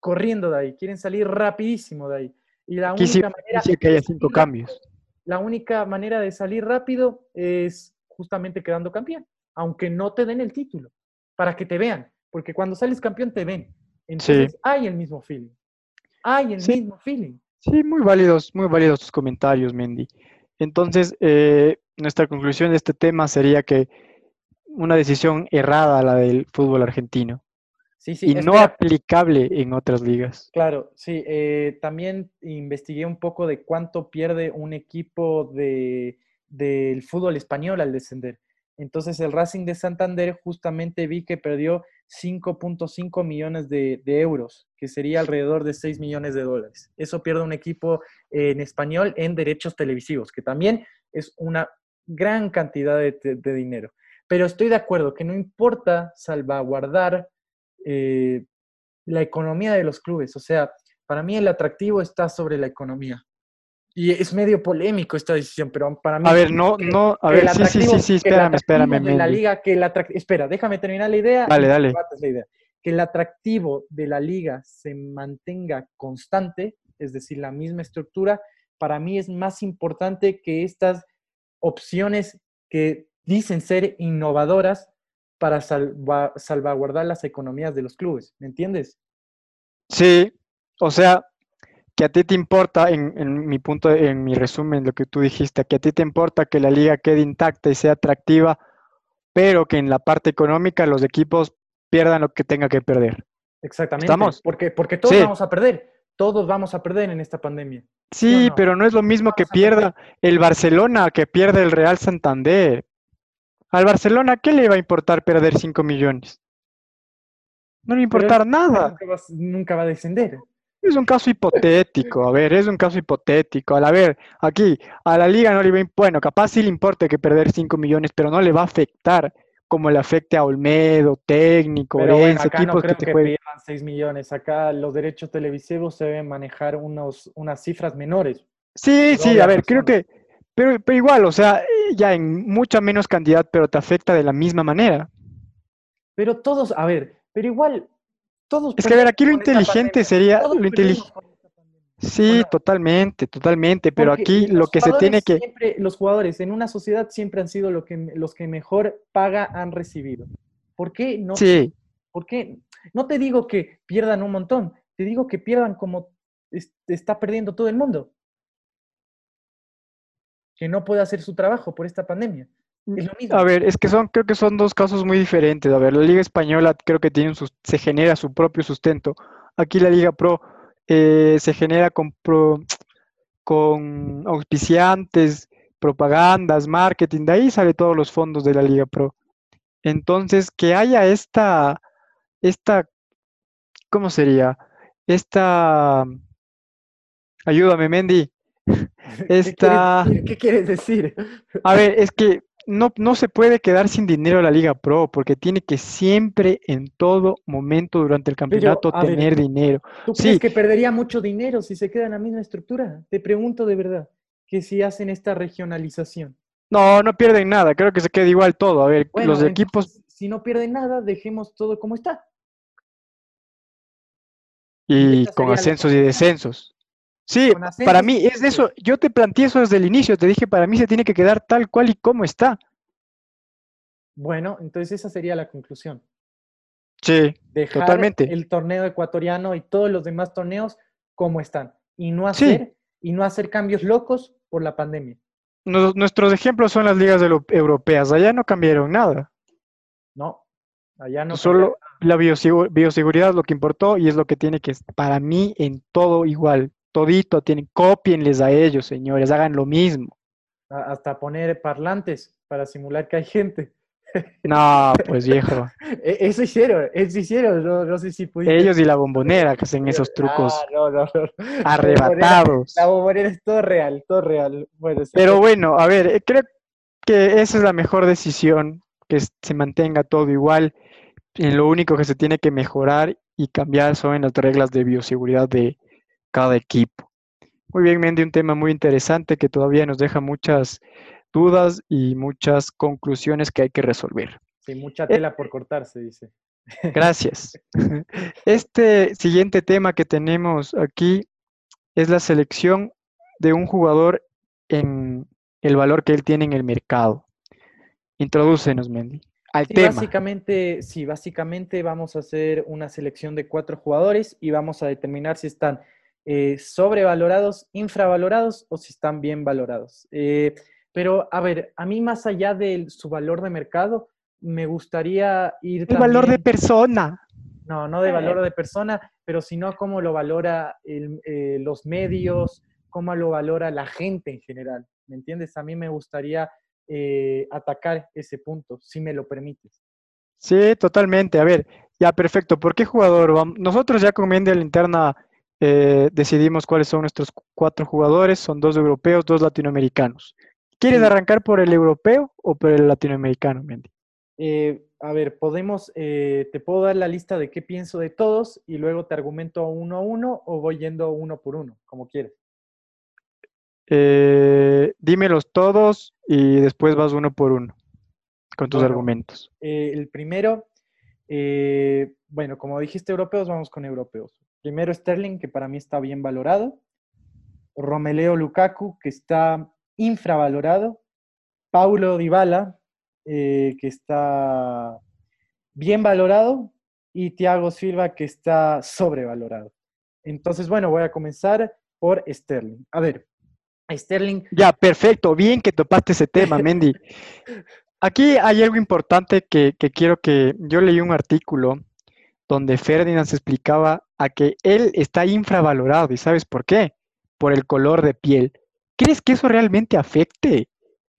corriendo de ahí, quieren salir rapidísimo de ahí. Y la única manera que haya cinco cambios. La única manera de salir rápido es justamente quedando campeón, aunque no te den el título, para que te vean, porque cuando sales campeón te ven. Entonces hay el mismo feeling. Hay el mismo feeling. Sí, muy válidos, muy válidos tus comentarios, Mendy. Entonces, eh, nuestra conclusión de este tema sería que una decisión errada la del fútbol argentino y no aplicable en otras ligas. Claro, sí. Eh, también investigué un poco de cuánto pierde un equipo de, del fútbol español al descender. Entonces el Racing de Santander justamente vi que perdió 5.5 millones de, euros, que sería alrededor de 6 millones de dólares. Eso pierde un equipo en español en derechos televisivos, que también es una gran cantidad de dinero. Pero estoy de acuerdo que no importa salvaguardar eh, la economía de los clubes. O sea, para mí el atractivo está sobre la economía. Y es medio polémico esta decisión, pero para mí... A ver, no, no, a ver, sí, sí, sí, sí, espérame, espérame. De la liga, que el espera, déjame terminar la idea. Dale, dale. La idea. Que el atractivo de la liga se mantenga constante, es decir, la misma estructura, para mí es más importante que estas opciones que dicen ser innovadoras para salvaguardar las economías de los clubes, ¿me entiendes? Sí, o sea, que a ti te importa, en, mi punto, en mi resumen, lo que tú dijiste, que a ti te importa que la liga quede intacta y sea atractiva, pero que en la parte económica los equipos pierdan lo que tenga que perder. Exactamente. ¿Estamos? Porque, porque todos vamos a perder, todos vamos a perder en esta pandemia. Sí, pero no es lo mismo que pierda el Barcelona que pierda el Real Santander. Al Barcelona, ¿qué le va a importar perder 5 millones? No le va a importar nada. Nunca va, a descender. Es un caso hipotético, a ver, es un caso hipotético. A ver, aquí, a la liga no le va a bueno, capaz sí le importa que perder 5 millones, pero no le va a afectar como le afecte a Olmedo, técnico, pero bueno, acá no creo que, que 6 millones. Acá los derechos televisivos se deben manejar unos, unas cifras menores. Sí, sí, a ver, creo que pero, pero igual, o sea, ya en mucha menos cantidad, pero te afecta de la misma manera. Pero todos, a ver, pero igual, todos... Es que a ver, aquí lo inteligente sería... Lo inteligente. Sí, totalmente, totalmente, pero aquí lo que se tiene que... Siempre, los jugadores en una sociedad siempre han sido lo que, los que mejor paga han recibido. ¿Por qué no? Sí. ¿Por qué? No te digo que pierdan un montón, te digo que pierdan como está perdiendo todo el mundo que no puede hacer su trabajo por esta pandemia. Es lo mismo. A ver, es que son, creo que son dos casos muy diferentes. A ver, la Liga Española creo que tiene se genera su propio sustento. Aquí la Liga Pro eh, se genera con, con auspiciantes, propagandas, marketing, de ahí sale todos los fondos de la Liga Pro. Entonces, que haya esta, esta, ¿cómo sería? Esta, ayúdame, Mendy, Esta... ¿Qué, quieres decir? A ver, es que no, no se puede quedar sin dinero la Liga Pro, porque tiene que siempre, en todo momento durante el campeonato, ver, tener dinero. ¿Tú Sí. crees que perdería mucho dinero si se queda en la misma estructura? Te pregunto de verdad, que si hacen esta regionalización. No, no pierden nada, creo que se queda igual todo. A ver, Bueno, los equipos, si no pierden nada, dejemos todo como está. y con la ascensos y descensos. Sí, para mí es de eso. Yo te planteé eso desde el inicio, te dije, para mí se tiene que quedar tal cual y como está. Bueno, entonces esa sería la conclusión. Sí, Dejar Totalmente. el torneo ecuatoriano y todos los demás torneos como están. Y no Sí. hacer, y no hacer cambios locos por la pandemia. Nos- nuestros ejemplos son las ligas europeas. Allá no cambiaron nada. No, allá no. Solo la biosegu- bioseguridad es lo que importó y es lo que tiene que, para mí, en todo igual. Todito tienen, copienles a ellos, señores, hagan lo mismo. Hasta poner parlantes para simular que hay gente. No, pues viejo. E- Eso hicieron, eso hicieron. No, no sé si pudiste. Ellos y la bombonera que hacen esos trucos Ah, no, no, no. arrebatados. La bombonera es todo real, todo real. Bueno, Pero bueno, a ver, eh, creo que esa es la mejor decisión, que se mantenga todo igual. Y lo único que se tiene que mejorar y cambiar son las reglas de bioseguridad de cada equipo. Muy bien, Mendy, un tema muy interesante que todavía nos deja muchas dudas y muchas conclusiones que hay que resolver. sí, mucha tela por cortarse, dice. Gracias. Este siguiente tema que tenemos aquí es la selección de un jugador en el valor que él tiene en el mercado. Introdúcenos, Mendy, al Sí, tema. básicamente, sí, básicamente vamos a hacer una selección de cuatro jugadores y vamos a determinar si están eh, sobrevalorados, infravalorados o si están bien valorados. Eh, pero, a ver, a mí más allá de su valor de mercado, me gustaría ir El valor de persona. No, no de valor de persona, pero sino cómo lo valora el- eh, los medios, cómo lo valora la gente en general. ¿Me entiendes? A mí me gustaría eh, atacar ese punto, si me lo permites. Sí, totalmente. A ver, ya perfecto. ¿Por qué jugador? Nosotros ya con la interna eh, decidimos cuáles son nuestros cu- cuatro jugadores. Son dos europeos, dos latinoamericanos. ¿Quieres arrancar por el europeo o por el latinoamericano, Mendy? Eh, a ver, podemos, eh, te puedo dar la lista de qué pienso de todos y luego te argumento uno a uno o voy yendo uno por uno, como quieres. Dímelos todos y después vas uno por uno con tus Bueno. argumentos. El primero, bueno, como dijiste europeos, vamos con europeos. Primero Sterling, que para mí está bien valorado. Romeleo Lukaku, que está infravalorado. Paulo Dybala, eh, que está bien valorado. Y Thiago Silva, que está sobrevalorado. Entonces, bueno, voy a comenzar por Sterling. A ver, Sterling Ya, perfecto. Bien que topaste ese tema, Mendy. Aquí hay algo importante que, que quiero que... Yo leí un artículo donde Ferdinand se explicaba a que él está infravalorado. ¿Y sabes por qué? Por el color de piel. ¿Crees que eso realmente afecte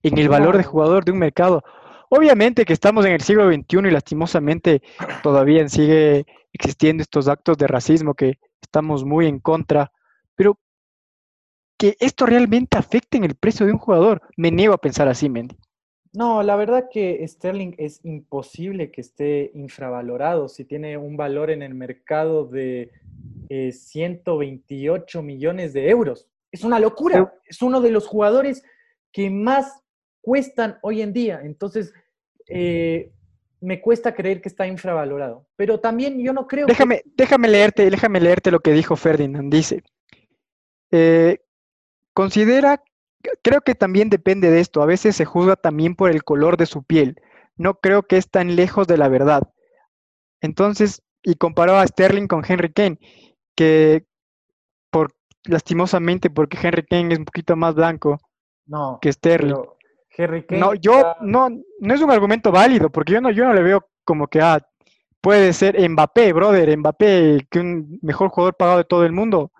en el valor de jugador de un mercado? Obviamente que estamos en el siglo XXI y lastimosamente todavía sigue existiendo estos actos de racismo que estamos muy en contra, pero que esto realmente afecte en el precio de un jugador, me niego a pensar así, Mendy. No, la verdad que Sterling es imposible que esté infravalorado si tiene un valor en el mercado de eh, 128 millones de euros. Es una locura. Es uno de los jugadores que más cuestan hoy en día. Entonces, eh, me cuesta creer que está infravalorado. Pero también yo no creo que... Déjame, déjame leerte, déjame leerte lo que dijo Ferdinand. Dice, eh, considera, creo que también depende de esto. A veces se juzga también por el color de su piel. No creo que es tan lejos de la verdad. Entonces, y comparó a Sterling con Henry Kane, que por lastimosamente, porque Henry Kane es un poquito más blanco No, que Sterling. pero Harry Kane No, yo está- no, no es un argumento válido, porque yo no, yo no le veo como que ah, puede ser Mbappé, brother, Mbappé, que un mejor jugador pagado de todo el mundo,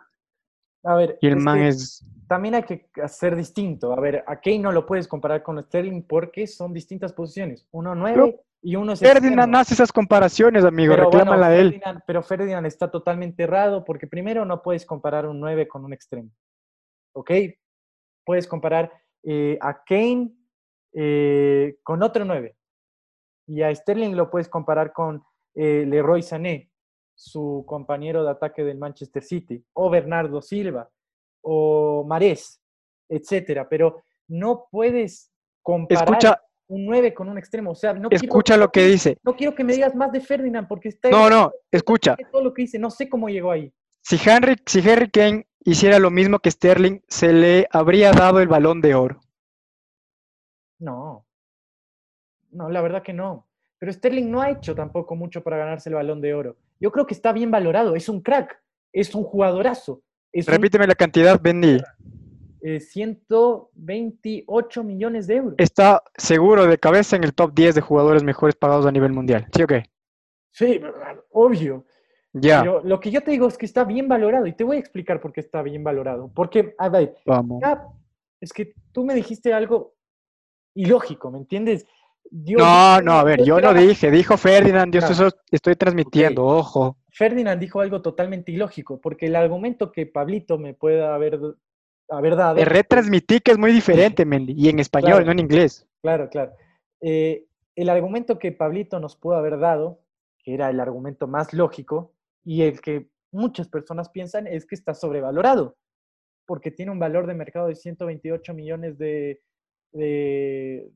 A ver, y el man que- es también hay que hacer distinto. A ver, a Kane no lo puedes comparar con Sterling porque son distintas posiciones. Uno nueve y uno es Ferdinand hace esas comparaciones, amigo, Pero bueno, reclámala a él. Ferdinand- pero Ferdinand está totalmente errado porque primero no puedes comparar un 9 con un extremo. ¿Ok? Puedes comparar eh, a Kane eh, con otro 9. Y a Sterling lo puedes comparar con eh, Leroy Sané, su compañero de ataque del Manchester City, o Bernardo Silva, o Marés, etcétera. Pero no puedes comparar un 9 con un extremo. O sea, no escucha lo que dice. No quiero que me digas más de Ferdinand porque está. No, no, escucha. Todo lo que dice, no sé cómo llegó ahí. Si Henry, si Harry Kane hiciera lo mismo que Sterling, se le habría dado el balón de oro. No. No, la verdad que no. Pero Sterling no ha hecho tampoco mucho para ganarse el balón de oro. Yo creo que está bien valorado. Es un crack. Es un jugadorazo. Repíteme la cantidad, Bendy. 128 eh, millones de euros. Está seguro de cabeza en el top 10 de jugadores mejores pagados a nivel mundial. ¿Sí o qué? Sí, obvio. Ya. Pero lo que yo te digo es que está bien valorado y te voy a explicar por qué está bien valorado. Porque, a ver, Vamos. es que tú me dijiste algo ilógico, ¿me entiendes? no, no, a ver, yo no dije, dijo Ferdinand, yo estoy, transmitiendo, ojo. Ferdinand dijo algo totalmente ilógico, porque el argumento que Pablito me pueda haber, haber dado... Retransmití que es muy diferente, Mendy, y en español, no en inglés. Claro, claro. Eh, el argumento que Pablito nos pudo haber dado, que era el argumento más lógico, y el que muchas personas piensan, es que está sobrevalorado, porque tiene un valor de mercado de 128 millones de, de,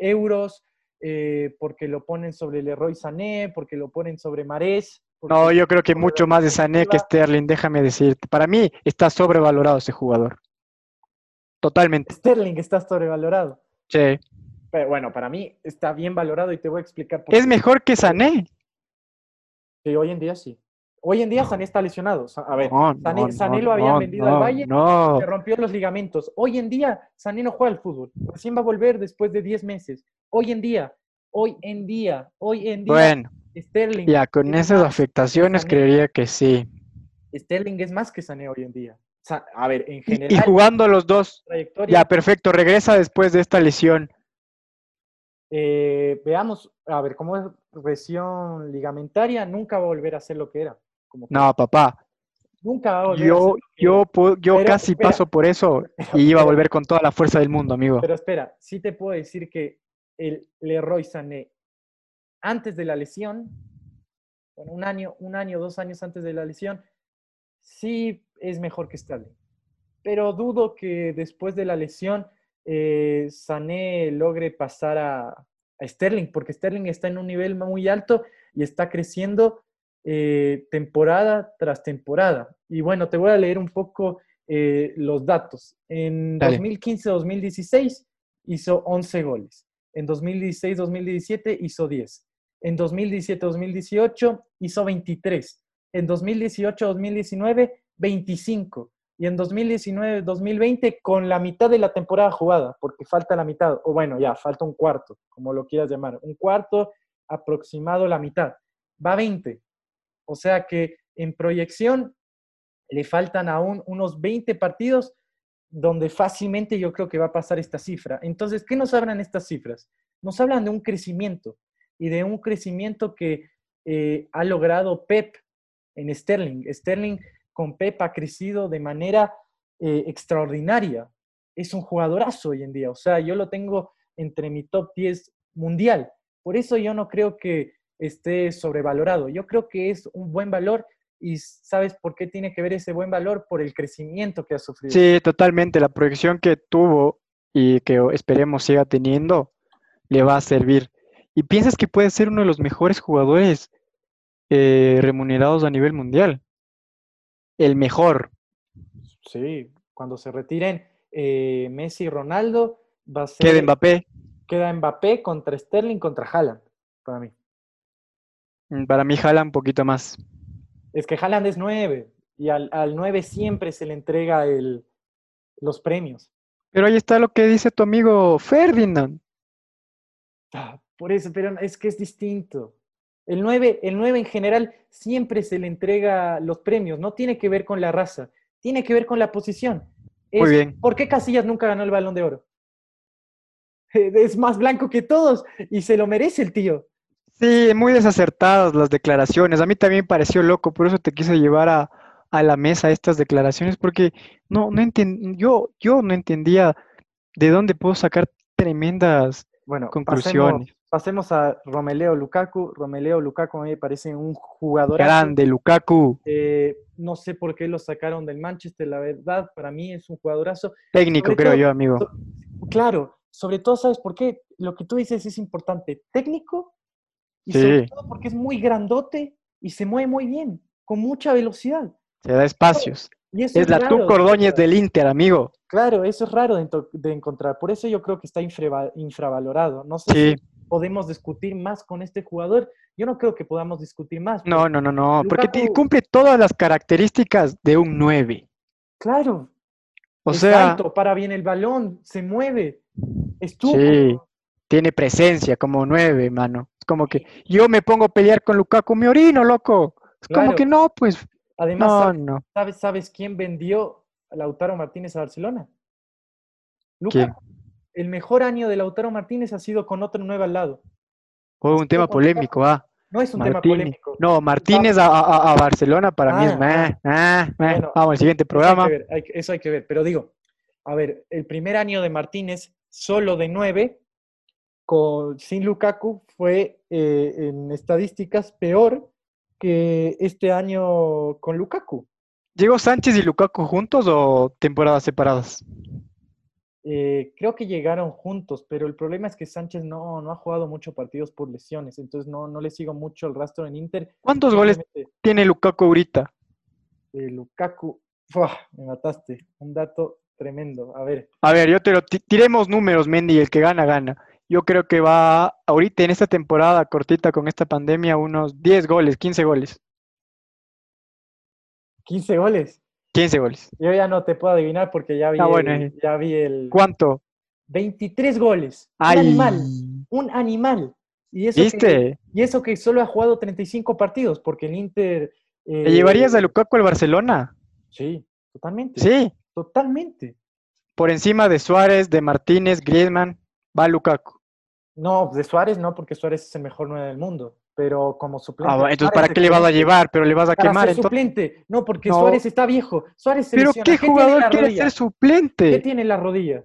euros, eh, porque lo ponen sobre Leroy Sané, porque lo ponen sobre Marés. No, yo creo que mucho más de Sané que Sterling, déjame decirte. Para mí está sobrevalorado ese jugador. Totalmente. Sterling está sobrevalorado. Sí. Pero bueno, para mí está bien valorado y te voy a explicar por Es mejor que Sané. Sí, hoy en día sí. Hoy en día Sané está lesionado. A ver, Sané, lo habían vendido al Valle, se rompió los ligamentos. Hoy en día Sané no juega al fútbol. Recién va a volver después de 10 meses. Hoy en día, hoy en día, hoy en día. Bueno, Sterling. Ya, con esas afectaciones creería que sí. Sterling es más que Sané hoy en día. A ver, en general. Y, jugando los dos. Ya, perfecto. Regresa después de esta lesión. Eh, veamos, a ver, cómo es lesión ligamentaria, nunca va a volver a ser lo que era. No, papá. Nunca Yo, yo, yo casi paso por eso y iba a volver con toda la fuerza del mundo, amigo. Pero espera, sí te puedo decir que el Leroy Sané, antes de la lesión, bueno, un año, un año, dos años antes de la lesión, sí es mejor que Sterling. Pero dudo que después de la lesión eh, Sané logre pasar a, a Sterling, porque Sterling está en un nivel muy alto y está creciendo eh, temporada tras temporada. Y bueno, te voy a leer un poco eh, los datos. En 2015-2016 hizo 11 goles. En 2016-2017 hizo 10. En 2017-2018 hizo 23. En 2018-2019, 25. Y en 2019-2020 con la mitad de la temporada jugada, porque falta la mitad, o bueno, ya, falta un cuarto, como lo quieras llamar. Un cuarto aproximado la mitad. Va 20. O sea que en proyección le faltan aún unos 20 partidos donde fácilmente yo creo que va a pasar esta cifra. Entonces, ¿qué nos hablan estas cifras? Nos hablan de un crecimiento y de un crecimiento que eh, ha logrado Pep en Sterling. Sterling con Pep ha crecido de manera eh, extraordinaria. Es un jugadorazo hoy en día. O sea, yo lo tengo entre mi top 10 mundial. Por eso yo no creo que esté sobrevalorado. Yo creo que es un buen valor y ¿sabes por qué tiene que ver ese buen valor? Por el crecimiento que ha sufrido. Sí, totalmente. La proyección que tuvo y que esperemos siga teniendo le va a servir. ¿Y piensas que puede ser uno de los mejores jugadores eh, remunerados a nivel mundial? El mejor. Sí, cuando se retiren eh, Messi y Ronaldo, va a ser... Queda Mbappé. Queda Mbappé contra Sterling, contra Haaland, para mí. Mm, para mí Haaland un poquito más. Es que Haaland es 9 y al, al 9 siempre se le entrega el, los premios. Pero ahí está lo que dice tu amigo Ferdinand. Ah, por eso, pero es que es distinto. El 9, el 9 en general siempre se le entrega los premios, no tiene que ver con la raza, tiene que ver con la posición. Muy bien. ¿Por qué Casillas nunca ganó el balón de oro? Es más blanco que todos y se lo merece el tío. Sí, muy desacertadas las declaraciones. A mí también pareció loco, por eso te quise llevar a, la mesa estas declaraciones, porque no, no yo, yo no entendía de dónde puedo sacar tremendas Bueno, conclusiones. Pasemos, a Romeleo Lukaku. Romeleo Lukaku a mí me parece un jugador Grande, Lukaku. Eh, no sé por qué lo sacaron del Manchester, la verdad, para mí es un jugadorazo. Técnico, Sobre creo todo- yo, amigo. so- Claro, sobre todo, ¿sabes por qué? Lo que tú dices es importante, técnico y sobre Sí. todo porque es muy grandote y se mueve muy bien, con mucha velocidad. Se da espacios. Y eso Es la Tuco Ordóñez del Inter, amigo. Claro, eso es raro de, encontrar. Por eso yo creo que está infrava- infravalorado. No sé Sí. si podemos discutir más con este jugador. Yo no creo que podamos discutir más. No, porque- no, no, no. Porque Lukaku- cumple todas las características de un 9. Claro, O es sea, alto, para bien el balón, se mueve. Estuvo. Sí. tiene presencia como 9, mano. Es como que yo me pongo a pelear con Lukaku, me orino, loco. Es como que no, pues. Además, No, ¿sabes, no. sabes, sabes quién vendió a Lautaro Martínez a Barcelona? ¿Quién? El mejor año de Lautaro Martínez ha sido con otro 9 al lado. Fue un tema polémico, ah. No es un tema polémico. No, Martínez a, a- a Barcelona para mí es Ah, ah. Bueno, Vamos al siguiente Eso hay programa. que ver, hay que- eso hay que ver. Pero digo, a ver, el primer año de Martínez, solo de 9, con, sin Lukaku, fue eh, en estadísticas peor que este año con Lukaku. ¿Llegó Sánchez y Lukaku juntos o temporadas separadas? Eh, creo que llegaron juntos, pero el problema es que Sánchez no, no ha jugado muchos partidos por lesiones, entonces no, no le sigo mucho el rastro en Inter. ¿Cuántos goles tiene Lukaku ahorita? eh, Lukaku, me mataste, un dato tremendo. A ver, A ver, yo te lo ti- tiremos números, Mendy, el que gana, gana. Yo creo que va ahorita en esta temporada cortita con esta pandemia unos 10 goles, 15 goles. 15 goles. 15 goles. Yo ya no te puedo adivinar porque ya vi, Ah, bueno, el, eh. ya vi el ¿Cuánto? 23 goles. Un animal, un animal. Y eso, que, ¿viste? y eso que solo ha jugado 35 partidos, porque el Inter... ¿Te llevarías a eh, Lukaku al Barcelona? Sí, totalmente. Sí, Totalmente. por encima de Suárez, de Martínez, Griezmann, va Lukaku. No, de Suárez no, porque Suárez es el mejor 9 del mundo. Pero como suplente. Ah, entonces, ¿para qué le vas a llevar? Pero le vas a Para quemar ser entonces. suplente. No, porque No. Suárez está viejo. Suárez se Pero lesiona. ¿qué jugador quiere rodilla? ser suplente? ¿Qué tiene en la rodilla?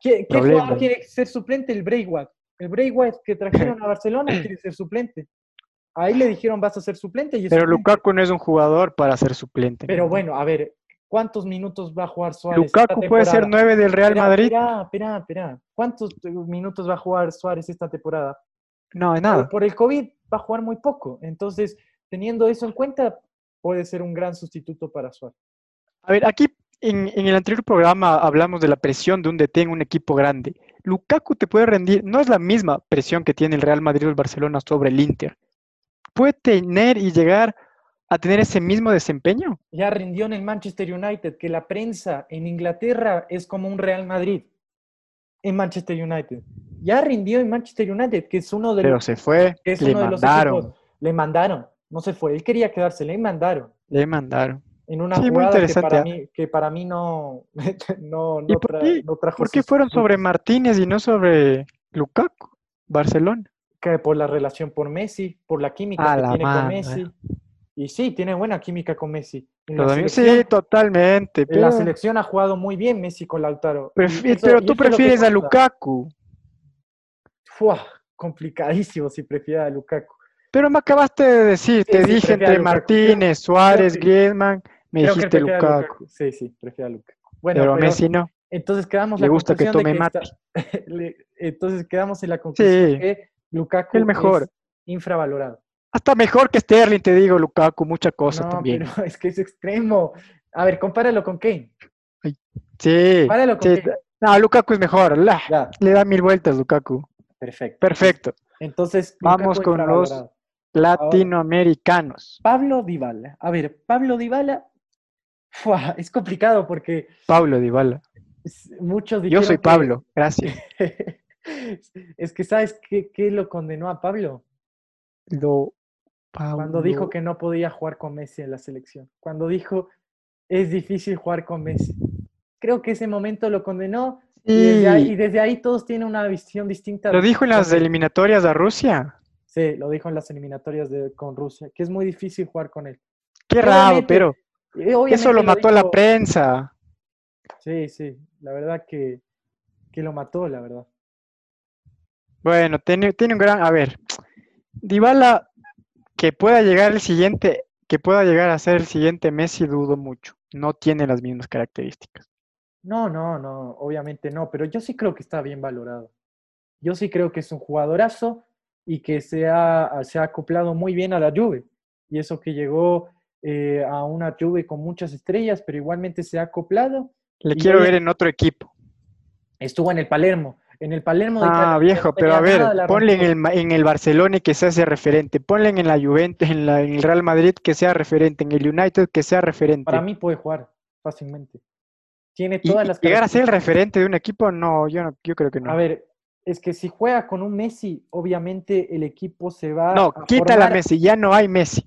¿Qué, jugador quiere ser suplente? El Braithwaite. El Braithwaite que trajeron a Barcelona quiere ser suplente. Ahí le dijeron vas a ser suplente y Pero suplente. Lukaku no es un jugador para ser suplente. Pero ¿no? bueno, a ver, ¿cuántos minutos va a jugar Suárez? Lukaku puede ser? 9 del Real Madrid. Espera, espera, espera. ¿Cuántos minutos va a jugar Suárez esta temporada? No, Por- nada. Por el COVID va a jugar muy poco. Entonces, teniendo eso en cuenta, puede ser un gran sustituto para Suárez. A ver, aquí en, en el anterior programa hablamos de la presión de un DT en un equipo grande. Lukaku te puede rendir, no es la misma presión que tiene el Real Madrid o el Barcelona sobre el Inter. Puede tener y llegar a tener ese mismo desempeño. Ya rindió en el Manchester United, que la prensa en Inglaterra es como un Real Madrid en Manchester United. Ya rindió en Manchester United, que es uno de Pero los, se fue, que es le uno de los mandaron, equipos. Le mandaron, no se fue. Él quería quedarse, le mandaron. le mandaron. En una Sí, muy jugada que para, ¿ah? mí, que para mí no, no, ¿Y no, por tra- qué? no trajo ¿Por qué fueron sobre. Martínez y no sobre Lukaku? Barcelona. que por la relación por Messi, por la química A que la tiene con. Messi. Y sí, tiene buena química con Messi. Sí, totalmente. en la Pero, selección ha jugado muy bien Messi con Lautaro. Y prefi- eso- pero tú prefieres a. Lukaku. Fua, complicadísimo si prefiere a Lukaku. Pero me acabaste de decir, Sí, te sí, dije prefiero entre. Martínez, Suárez, que- Griezmann, me Creo que dijiste Lukaku. Sí, sí, prefiere a Lukaku. Bueno, Pero pero Messi no. entonces quedamos Le la gusta que tome está- le- entonces quedamos en la conclusión que Lukaku El mejor. es infravalorado. Hasta mejor que Sterling, te digo, Lukaku, mucha cosa no, también. pero es que es extremo. A ver, compáralo con Kane. Sí, Compáralo con. Kane. No, Lukaku es mejor. la- le da mil vueltas, Lukaku. Perfecto. Perfecto. Entonces, Vamos con los-. Latinoamericanos. Pablo Dybala. A ver, Pablo Dybala fua, es complicado porque Pablo Dybala. muchos Yo soy que- Pablo, gracias. es que ¿sabes qué, qué lo condenó a Pablo? Lo- Cuando dijo Pablo- que no podía jugar con Messi en la selección. Cuando dijo, es difícil jugar con Messi. Creo que ese momento lo condenó y desde ahí, Sí, y desde ahí todos tienen una visión distinta. lo dijo en las eliminatorias a Rusia. Sí, lo dijo en las eliminatorias de, con Rusia, que es muy difícil jugar con él. Qué raro, pero eso lo mató a la dijo- prensa. Sí, sí, la verdad que que lo mató, la verdad. Bueno, tiene, tiene un gran. A ver, Dybala que pueda llegar el siguiente, que pueda llegar a ser el siguiente Messi, dudo mucho. No tiene las mismas características. No, no, no, obviamente no, pero yo sí creo que está bien valorado. Yo sí creo que es un jugadorazo y que se ha, se ha acoplado muy bien a la Juve. Y eso que llegó eh, a una Juve con muchas estrellas, pero igualmente se ha acoplado. Le quiero ver en otro equipo. Estuvo en el Palermo. En el Palermo de Ah, Italia, viejo, pero a ver, ponle en el, en el Barcelona y que se hace referente. Ponle en la Juventus, en, la, en el Real Madrid que sea referente, en el United que sea referente. Para mí puede jugar fácilmente. Tiene todas y las llegar a ser el referente de un equipo, no, yo no, yo creo que no. A ver, es que si juega con un Messi, obviamente el equipo se va no, a quítala formar- Messi, ya no hay Messi.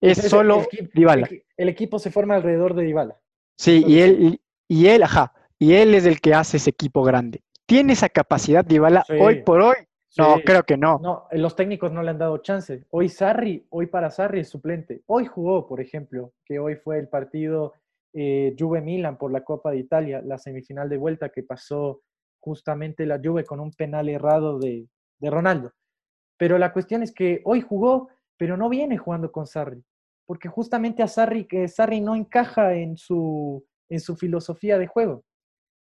Es Entonces, solo el equi- Dybala. el equi- el equipo se forma alrededor de Dybala. Sí, y él, y, y él, ajá, y él es el que hace ese equipo grande. ¿Tiene esa capacidad Dybala Sí. hoy por hoy? No, Sí. creo que no. No, los técnicos no le han dado chance. Hoy Sarri, hoy para Sarri es suplente. Hoy jugó, por ejemplo, que hoy fue el partido eh, Juve-Milan por la Copa de Italia, la semifinal de vuelta que pasó justamente la Juve con un penal errado de, de Ronaldo. Pero la cuestión es que hoy jugó, pero no viene jugando con Sarri, porque justamente a Sarri, que Sarri no encaja en su, en su filosofía de juego.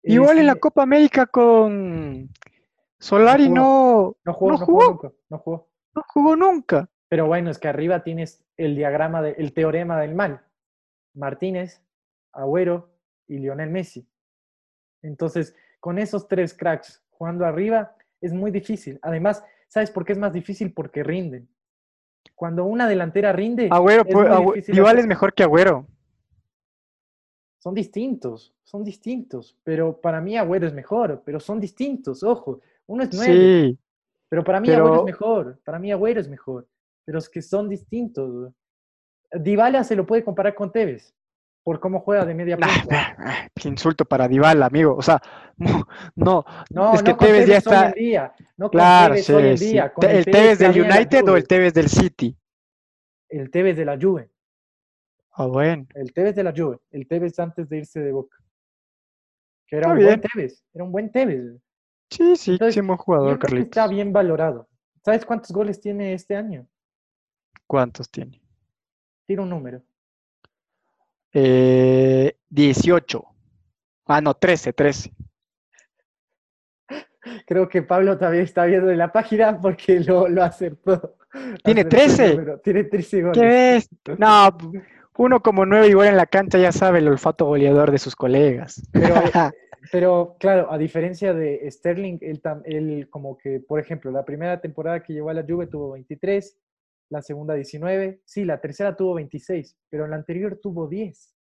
Eh, Igual en la Copa América con Solari no, no jugó, no no jugó, jugó nunca, no jugó. no jugó nunca. Pero bueno, es que arriba tienes el diagrama, de- el teorema del mal. Martínez, Agüero y Lionel Messi. Entonces, con esos tres cracks jugando arriba es muy difícil. Además, ¿sabes por qué es más difícil? Porque rinden. Cuando una delantera rinde, Agüero, es es mejor que Agüero. son distintos, son distintos. Pero para mí Agüero es mejor, pero son distintos, ojo. Uno es nueve, Sí, Pero para mí Agüero es mejor. Para mí Agüero es mejor. Pero es que son distintos. Dybala se lo puede comparar con Tevez por cómo juega de media punta. qué insulto para Dybala, amigo. O sea, no, no, No, es que no Tevez ya hoy está. en día. No Claro, sí, hoy en sí. día. Te- ¿El que Tevez del United o el Tevez del City? El Tevez de la Juve. Ah, bueno. El Tevez de la Juve. El Tevez antes de irse de Boca. Que era Está un buen bien. Tevez. Era un buen Tevez. Sí, sí, Entonces, sí, buen jugador, Carlitos. está bien valorado. ¿Sabes cuántos goles tiene este año? ¿Cuántos tiene? Tira un número. Eh, 18. Ah, no, 13, 13. Creo que Pablo todavía está viendo en la página porque lo, lo acertó. ¿Tiene Acertó el 13? número. Tiene 13 goles. ¿Qué ves? No, uno como nueve igual en la cancha ya sabe el olfato goleador de sus colegas. Pero, pero claro, a diferencia de Sterling, él, él como que, por ejemplo, la primera temporada que llevó a la Juve tuvo 23, la segunda 19, sí, la tercera tuvo 26, pero en la anterior tuvo 10.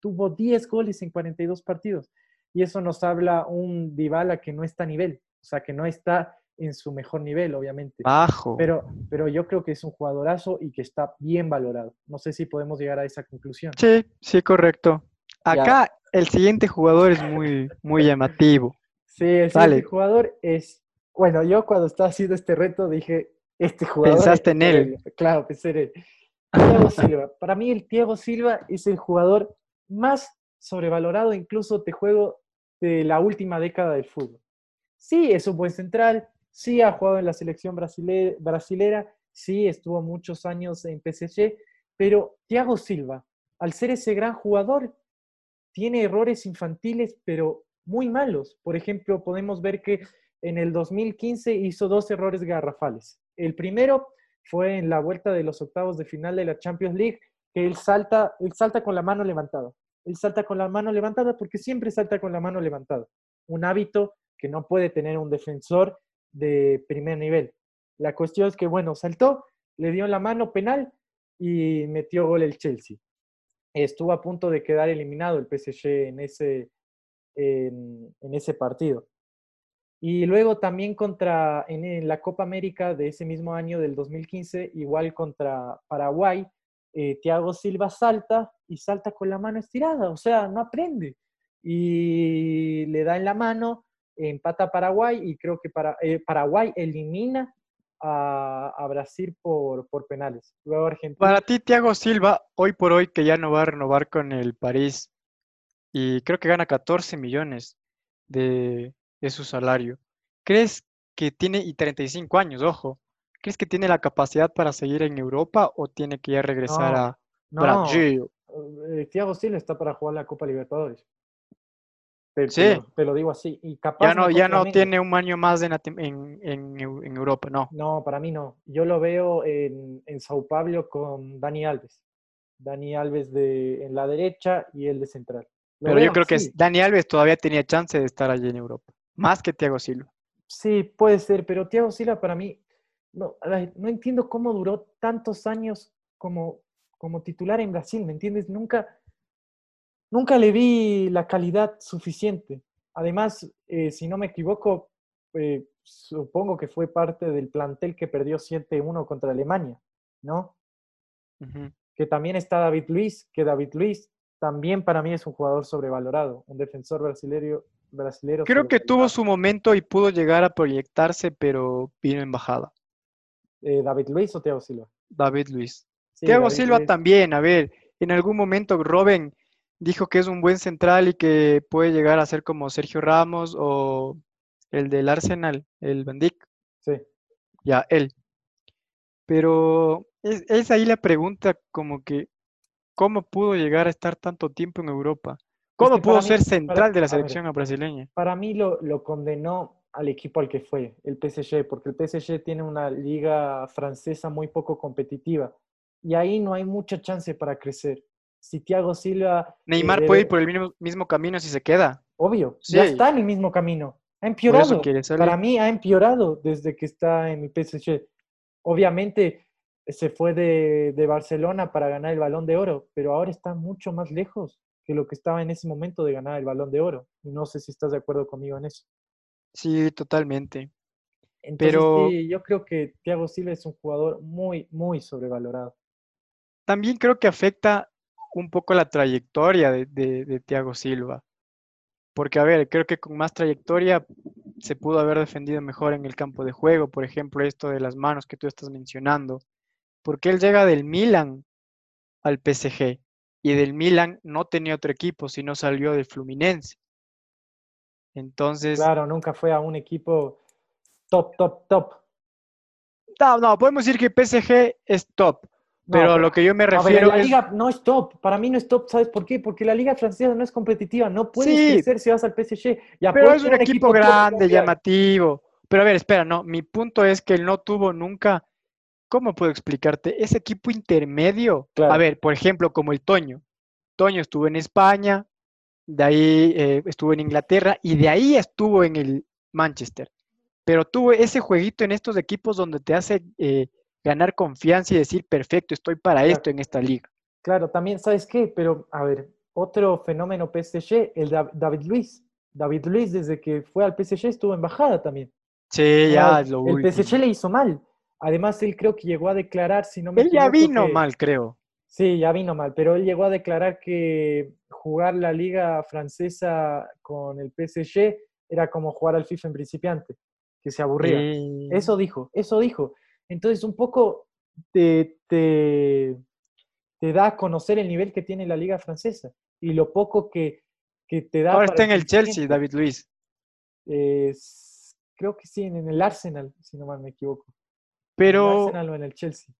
Tuvo 10 goles en 42 partidos. Y eso nos habla un Dybala que no está a nivel, o sea, que no está en su mejor nivel, obviamente. Bajo. Pero, pero yo creo que es un jugadorazo y que está bien valorado. No sé si podemos llegar a esa conclusión. Sí, sí, correcto. Ya. Acá el siguiente jugador es muy, muy llamativo. Sí, el Dale. siguiente jugador es. Bueno, yo cuando estaba haciendo este reto dije: Este jugador. Pensaste en él. ponerlo". Claro, pensé en él. Thiago Silva. Para mí, el Thiago Silva es el jugador más sobrevalorado, incluso te juego de la última década del fútbol. Sí, es un buen central. Sí, ha jugado en la selección brasile- brasilera. Sí, estuvo muchos años en PSG. Pero Thiago Silva, al ser ese gran jugador, tiene errores infantiles, pero muy malos. Por ejemplo, podemos ver que en el 2015 hizo dos errores garrafales. El primero fue en la vuelta de los octavos de final de la Champions League, que él salta, él salta con la mano levantada. Él salta con la mano levantada porque siempre salta con la mano levantada. Un hábito que no puede tener un defensor de primer nivel. La cuestión es que, bueno, saltó, le dio la mano penal y metió gol el Chelsea estuvo a punto de quedar eliminado el PSG en ese, en, en ese partido. Y luego también contra, en, la Copa América de ese mismo año del 2015, igual contra Paraguay, eh, Thiago Silva salta y salta con la mano estirada, o sea, no aprende. Y le da en la mano, empata a Paraguay y creo que para, eh, Paraguay elimina a, a Brasil por, por penales. Luego Argentina. Para ti, Thiago Silva, hoy por hoy, que ya no va a renovar con el París y creo que gana 14 millones de, es su salario. ¿Crees que tiene, y 35 años, ojo, ¿crees que tiene la capacidad para seguir en Europa o tiene que ya regresar No, a no. Brasil? Eh, Thiago Silva está para jugar la Copa Libertadores. Te, te Sí. lo, te lo digo así. Y capaz Ya no, ya no tiene un año más en, en, en Eu- en Europa, no. No, para mí no. Yo lo veo en, en Sao Paulo con Dani Alves. Dani Alves de, en la derecha y él de central. Lo Pero yo creo que así. Dani Alves todavía tenía chance de estar allí en Europa, más que Thiago Silva. Sí, puede ser, pero Thiago Silva para mí, no, no entiendo cómo duró tantos años como, como titular en Brasil, ¿me entiendes? Nunca, nunca le vi la calidad suficiente. Además, eh, si no me equivoco, eh, supongo que fue parte del plantel que perdió 7-1 contra Alemania, ¿no? Que también está David Luiz, que David Luiz también para mí es un jugador sobrevalorado, un defensor brasileño. Brasilero Creo que tuvo su momento y pudo llegar a proyectarse, pero vino en bajada. Eh, ¿David Luiz o Thiago Silva? David Luis. Sí, Thiago David Silva también, a ver, en algún momento Robin dijo que es un buen central y que puede llegar a ser como Sergio Ramos o el del Arsenal, el Van Dijk, Sí. ya, él. Pero es, es ahí la pregunta como que, ¿cómo pudo llegar a estar tanto tiempo en Europa? ¿Cómo pudo para mí- ser para- central de la ver, selección brasileña? Para mí lo, lo condenó al equipo al que fue, el PSG, porque el PSG tiene una liga francesa muy poco competitiva y ahí no hay mucha chance para crecer. Si Thiago Silva, eh, Neymar puede ir por el mismo, mismo camino si se queda. obvio, ya está en el mismo camino. Ha empeorado. Para mí ha empeorado desde que está en el PSG. Obviamente se fue de, de Barcelona para ganar el balón de oro, pero ahora está mucho más lejos que lo que estaba en ese momento de ganar el balón de oro. Y no sé si estás de acuerdo conmigo en eso. Sí, totalmente. Entonces, Pero- sí, yo creo que Thiago Silva es un jugador muy, muy sobrevalorado. También creo que afecta un poco la trayectoria de, de, de Thiago Silva. Porque, a ver, creo que con más trayectoria se pudo haber defendido mejor en el campo de juego. Por ejemplo, esto de las manos que tú estás mencionando. Porque él llega del Milan al PSG. Y del Milan no tenía otro equipo, sino salió del Fluminense. Entonces, Claro, nunca fue a un equipo top, top, top. no, no, podemos decir que PSG es top. No, Pero pero- lo que yo me A ver, refiero la es. liga no es top. Para mí no es top. ¿Sabes por qué? Porque la liga francesa no es competitiva. No puedes Sí. crecer si vas al PSG. Ya Pero es un equipo top grande, llamativo. Pero a ver, espera, no, mi punto es que él no tuvo nunca, ¿cómo puedo explicarte? Ese equipo intermedio. A ver, por ejemplo, como el Toño. Toño estuvo en España, de ahí eh, estuvo en Inglaterra y de ahí estuvo en el Manchester. Pero tuvo ese jueguito en estos equipos donde te hace eh, ganar confianza y decir, perfecto, estoy para Claro. esto en esta liga. Claro, también, ¿sabes qué? Pero, a ver, otro fenómeno PSG, el Dav- David Luiz. David Luiz, desde que fue al PSG, estuvo en bajada también. Sí, ya Ahora, es lo el último. PSG le hizo mal. Además, él creo que llegó a declarar, si no me Él ya equivoco, vino que- mal, creo. Sí, ya vino mal, pero él llegó a declarar que jugar la liga francesa con el PSG era como jugar al FIFA en principiante, que se aburría. Sí. Eso dijo, eso dijo. Entonces, un poco te, te, te da a conocer el nivel que tiene la liga francesa y lo poco que, que te da. Ahora está en el Chelsea. David Luis. Eh, creo que sí, en el Arsenal, si no mal me equivoco. En el Pero Arsenal o en el Chelsea.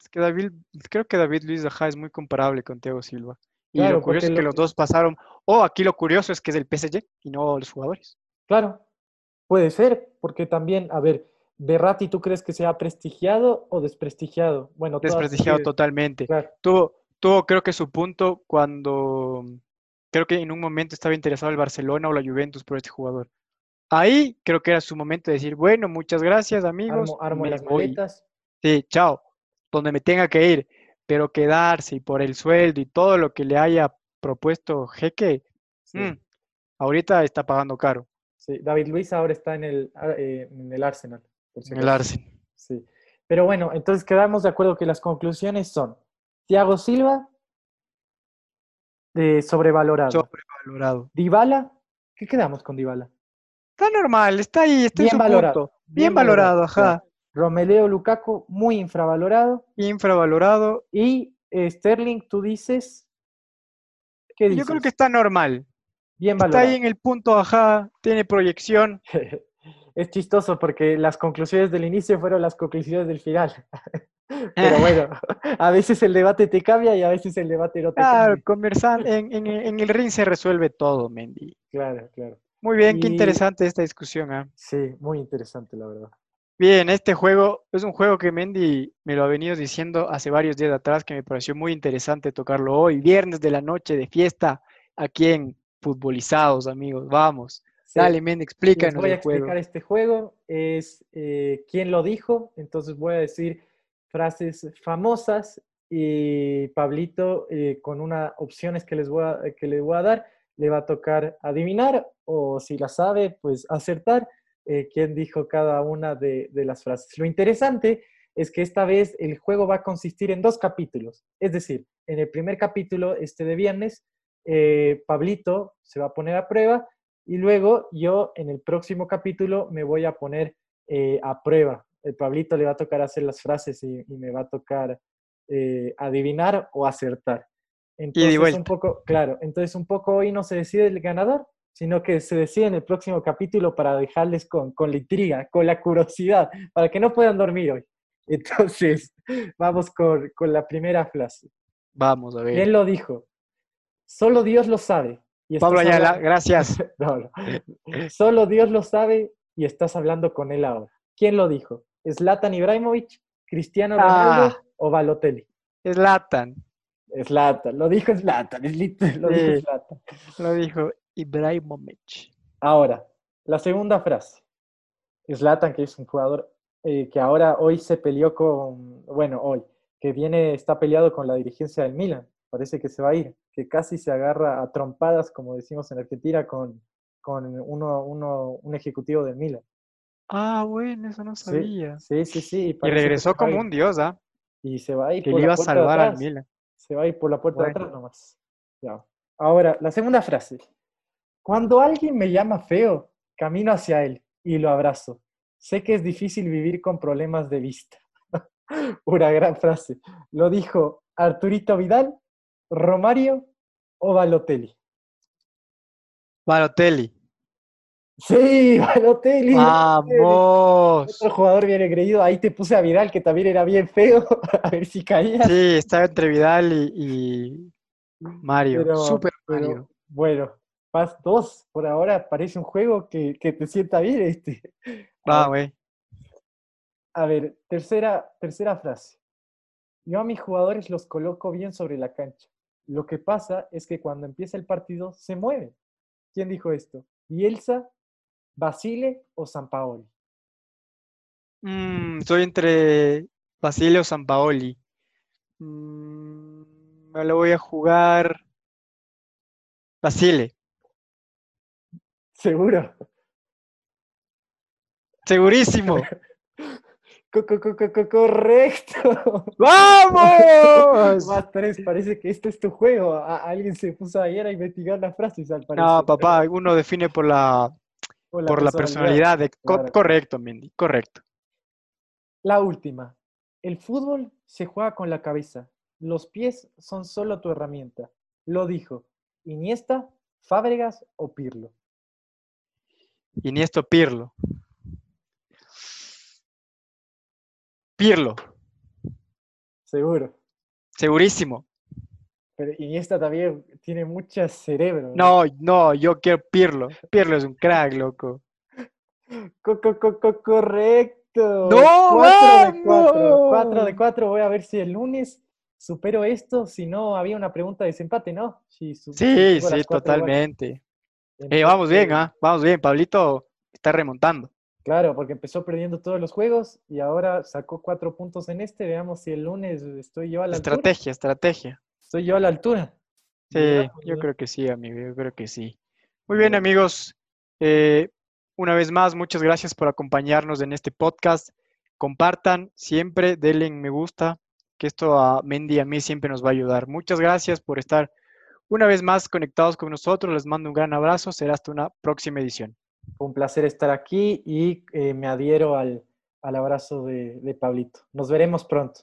es que David, creo que David Luis ajá, es muy comparable con Thiago Silva. Y Claro, lo curioso es que lo- los dos pasaron. Oh, aquí lo curioso es que es el PSG y no los jugadores. Claro, puede ser, porque también, a ver, Berratti, ¿tú crees que sea prestigiado o desprestigiado? Bueno, Desprestigiado totalmente. Claro, Tuvo, tuvo, creo que su punto cuando creo que en un momento estaba interesado el Barcelona o la Juventus por este jugador. Ahí creo que era su momento de decir, bueno, muchas gracias, amigos. armo, las voy". maletas. Sí, chao, donde me tenga que ir, pero quedarse y por el sueldo y todo lo que le haya propuesto Jeque, Sí, mm, ahorita está pagando caro sí. David Luiz ahora está en el, ah, eh, en el Arsenal. por en el. Arsenal. Sí. Pero bueno, entonces quedamos de acuerdo que las conclusiones son Thiago Silva, eh, sobrevalorado. Sobrevalorado. Dybala, ¿qué quedamos con Dybala? Está normal, está ahí, está en Bien su valorado, punto. bien Bien valorado, valorado, ajá. Romelu Lukaku, muy infravalorado. Infravalorado. Y eh, Sterling, tú dices. ¿Qué dices? Yo creo que está normal. Bien Está valorado. ahí en el punto, ajá, tiene proyección. Es chistoso porque las conclusiones del inicio fueron las conclusiones del final. Pero bueno, a veces el debate te cambia y a veces el debate no te Claro, cambia. conversando, en, en- en el ring se resuelve todo, Mendy. Claro, claro. Muy bien, qué interesante esta discusión, ¿ah? Sí, muy interesante, la verdad. Bien, este juego es un juego que Mendy me lo ha venido diciendo hace varios días atrás, que me pareció muy interesante tocarlo hoy, viernes de la noche de fiesta, aquí en Futbolizados, amigos. Vamos. Sí, Dale, Mendy, les explícanos voy a juego. explicar este juego. Es eh, quién lo dijo. Entonces voy a decir frases famosas y Pablito eh, con unas opciones que les voy a, que le voy a dar le va a tocar adivinar o si la sabe, pues acertar eh, quién dijo cada una de, de las frases. Lo interesante es que esta vez el juego va a consistir en dos capítulos. Es decir, en el primer capítulo, este de viernes, eh, Pablito se va a poner a prueba y luego yo en el próximo capítulo me voy a poner eh, a prueba. El Pablito le va a tocar hacer las frases y, me va a tocar adivinar o acertar. Entonces, un poco, claro, entonces un poco hoy no se decide el ganador, sino que se decide en el próximo capítulo para dejarles con, con la intriga, con la curiosidad, para que no puedan dormir hoy. Entonces, vamos con, con la primera frase. Vamos a ver. ¿Quién lo dijo? Solo Dios lo sabe. Y Pablo Ayala, hablando- gracias. No, no. Solo Dios lo sabe y estás hablando con él ahora. ¿Quién lo dijo? ¿Zlatan Ibrahimovic, Cristiano Ronaldo Ah. o Balotelli? Es Latan, Zlatan, lo dijo es lit- lo dijo. Zlatan. lo dijo Ibrahimovic. Ahora, la segunda frase. Zlatan, que es un jugador eh, que ahora hoy se peleó con, bueno, hoy, que viene, está peleado con la dirigencia del Milan. Parece que se va a ir, que casi se agarra a trompadas, como decimos en Argentina, con, con uno, uno, un ejecutivo del Milan. Ah, bueno, eso no sabía. Sí, sí, sí. Y regresó como un dios, ¿ah? Y se va a ir Que le iba a salvar al. Milan. Se va a ir por la puerta de atrás nomás. Ya. Ahora, la segunda frase. Cuando alguien me llama feo, camino hacia él y lo abrazo. Sé que es difícil vivir con problemas de vista. Una gran frase. Lo dijo Arturito Vidal, Romario o Balotelli. Balotelli. Sí, Balotelli. Vamos. Otro jugador bien engreído. Ahí te puse a Vidal, que también era bien feo. A ver si caía. Sí, estaba entre Vidal y, y Mario. Pero- Super pero, Mario. Bueno, Paz 2, por ahora parece un juego que, que te sienta bien este. Va, A ver, güey. a ver, tercera, tercera frase. Yo a mis jugadores los coloco bien sobre la cancha. Lo que pasa es que cuando empieza el partido se mueven. ¿Quién dijo esto? ¿Bielsa, Basile o Sampaoli? Mm, estoy entre Basilio Sampaoli. Mm, me lo voy a jugar. Basile. Seguro. Segurísimo. Co- co- co- co- co- correcto. ¡Vamos! Más tres, parece que este es tu juego. A- alguien se puso ayer a investigar las frases, al No, parecer. papá, uno define por la, Por la personalidad. de- claro. correcto, Mendy, correcto. La última. El fútbol se juega con la cabeza. Los pies son solo tu herramienta. Lo dijo Iniesta, Fábregas o Pirlo. Iniesta Pirlo. Pirlo, Seguro. segurísimo. Pero Iniesta también tiene mucho cerebro. No, no, yo quiero Pirlo. Pirlo es un crack, loco. Co- co- co- co- correcto. ¡No, Cuatro de cuatro. vamos! Cuatro de cuatro. Voy a ver si el lunes supero esto. Si no, había una pregunta de desempate, ¿no? Si Sí, sí, totalmente. Eh, vamos bien, ¿ah? Vamos bien. Pablito está remontando. Claro, porque empezó perdiendo todos los juegos y ahora sacó cuatro puntos en este. Veamos si el lunes estoy yo a la altura. Estrategia, estrategia. Estoy yo a la altura. Sí, Veamos, yo creo que sí, amigo, yo creo que sí. Muy bien, amigos. eh, una vez más, muchas gracias por acompañarnos en este podcast. Compartan siempre, denle en me gusta, que esto a Mendy y a mí siempre nos va a ayudar. Muchas gracias por estar una vez más conectados con nosotros. Les mando un gran abrazo. Será hasta una próxima edición. Fue un placer estar aquí y eh, me adhiero al, al abrazo de, de Pablito. Nos veremos pronto.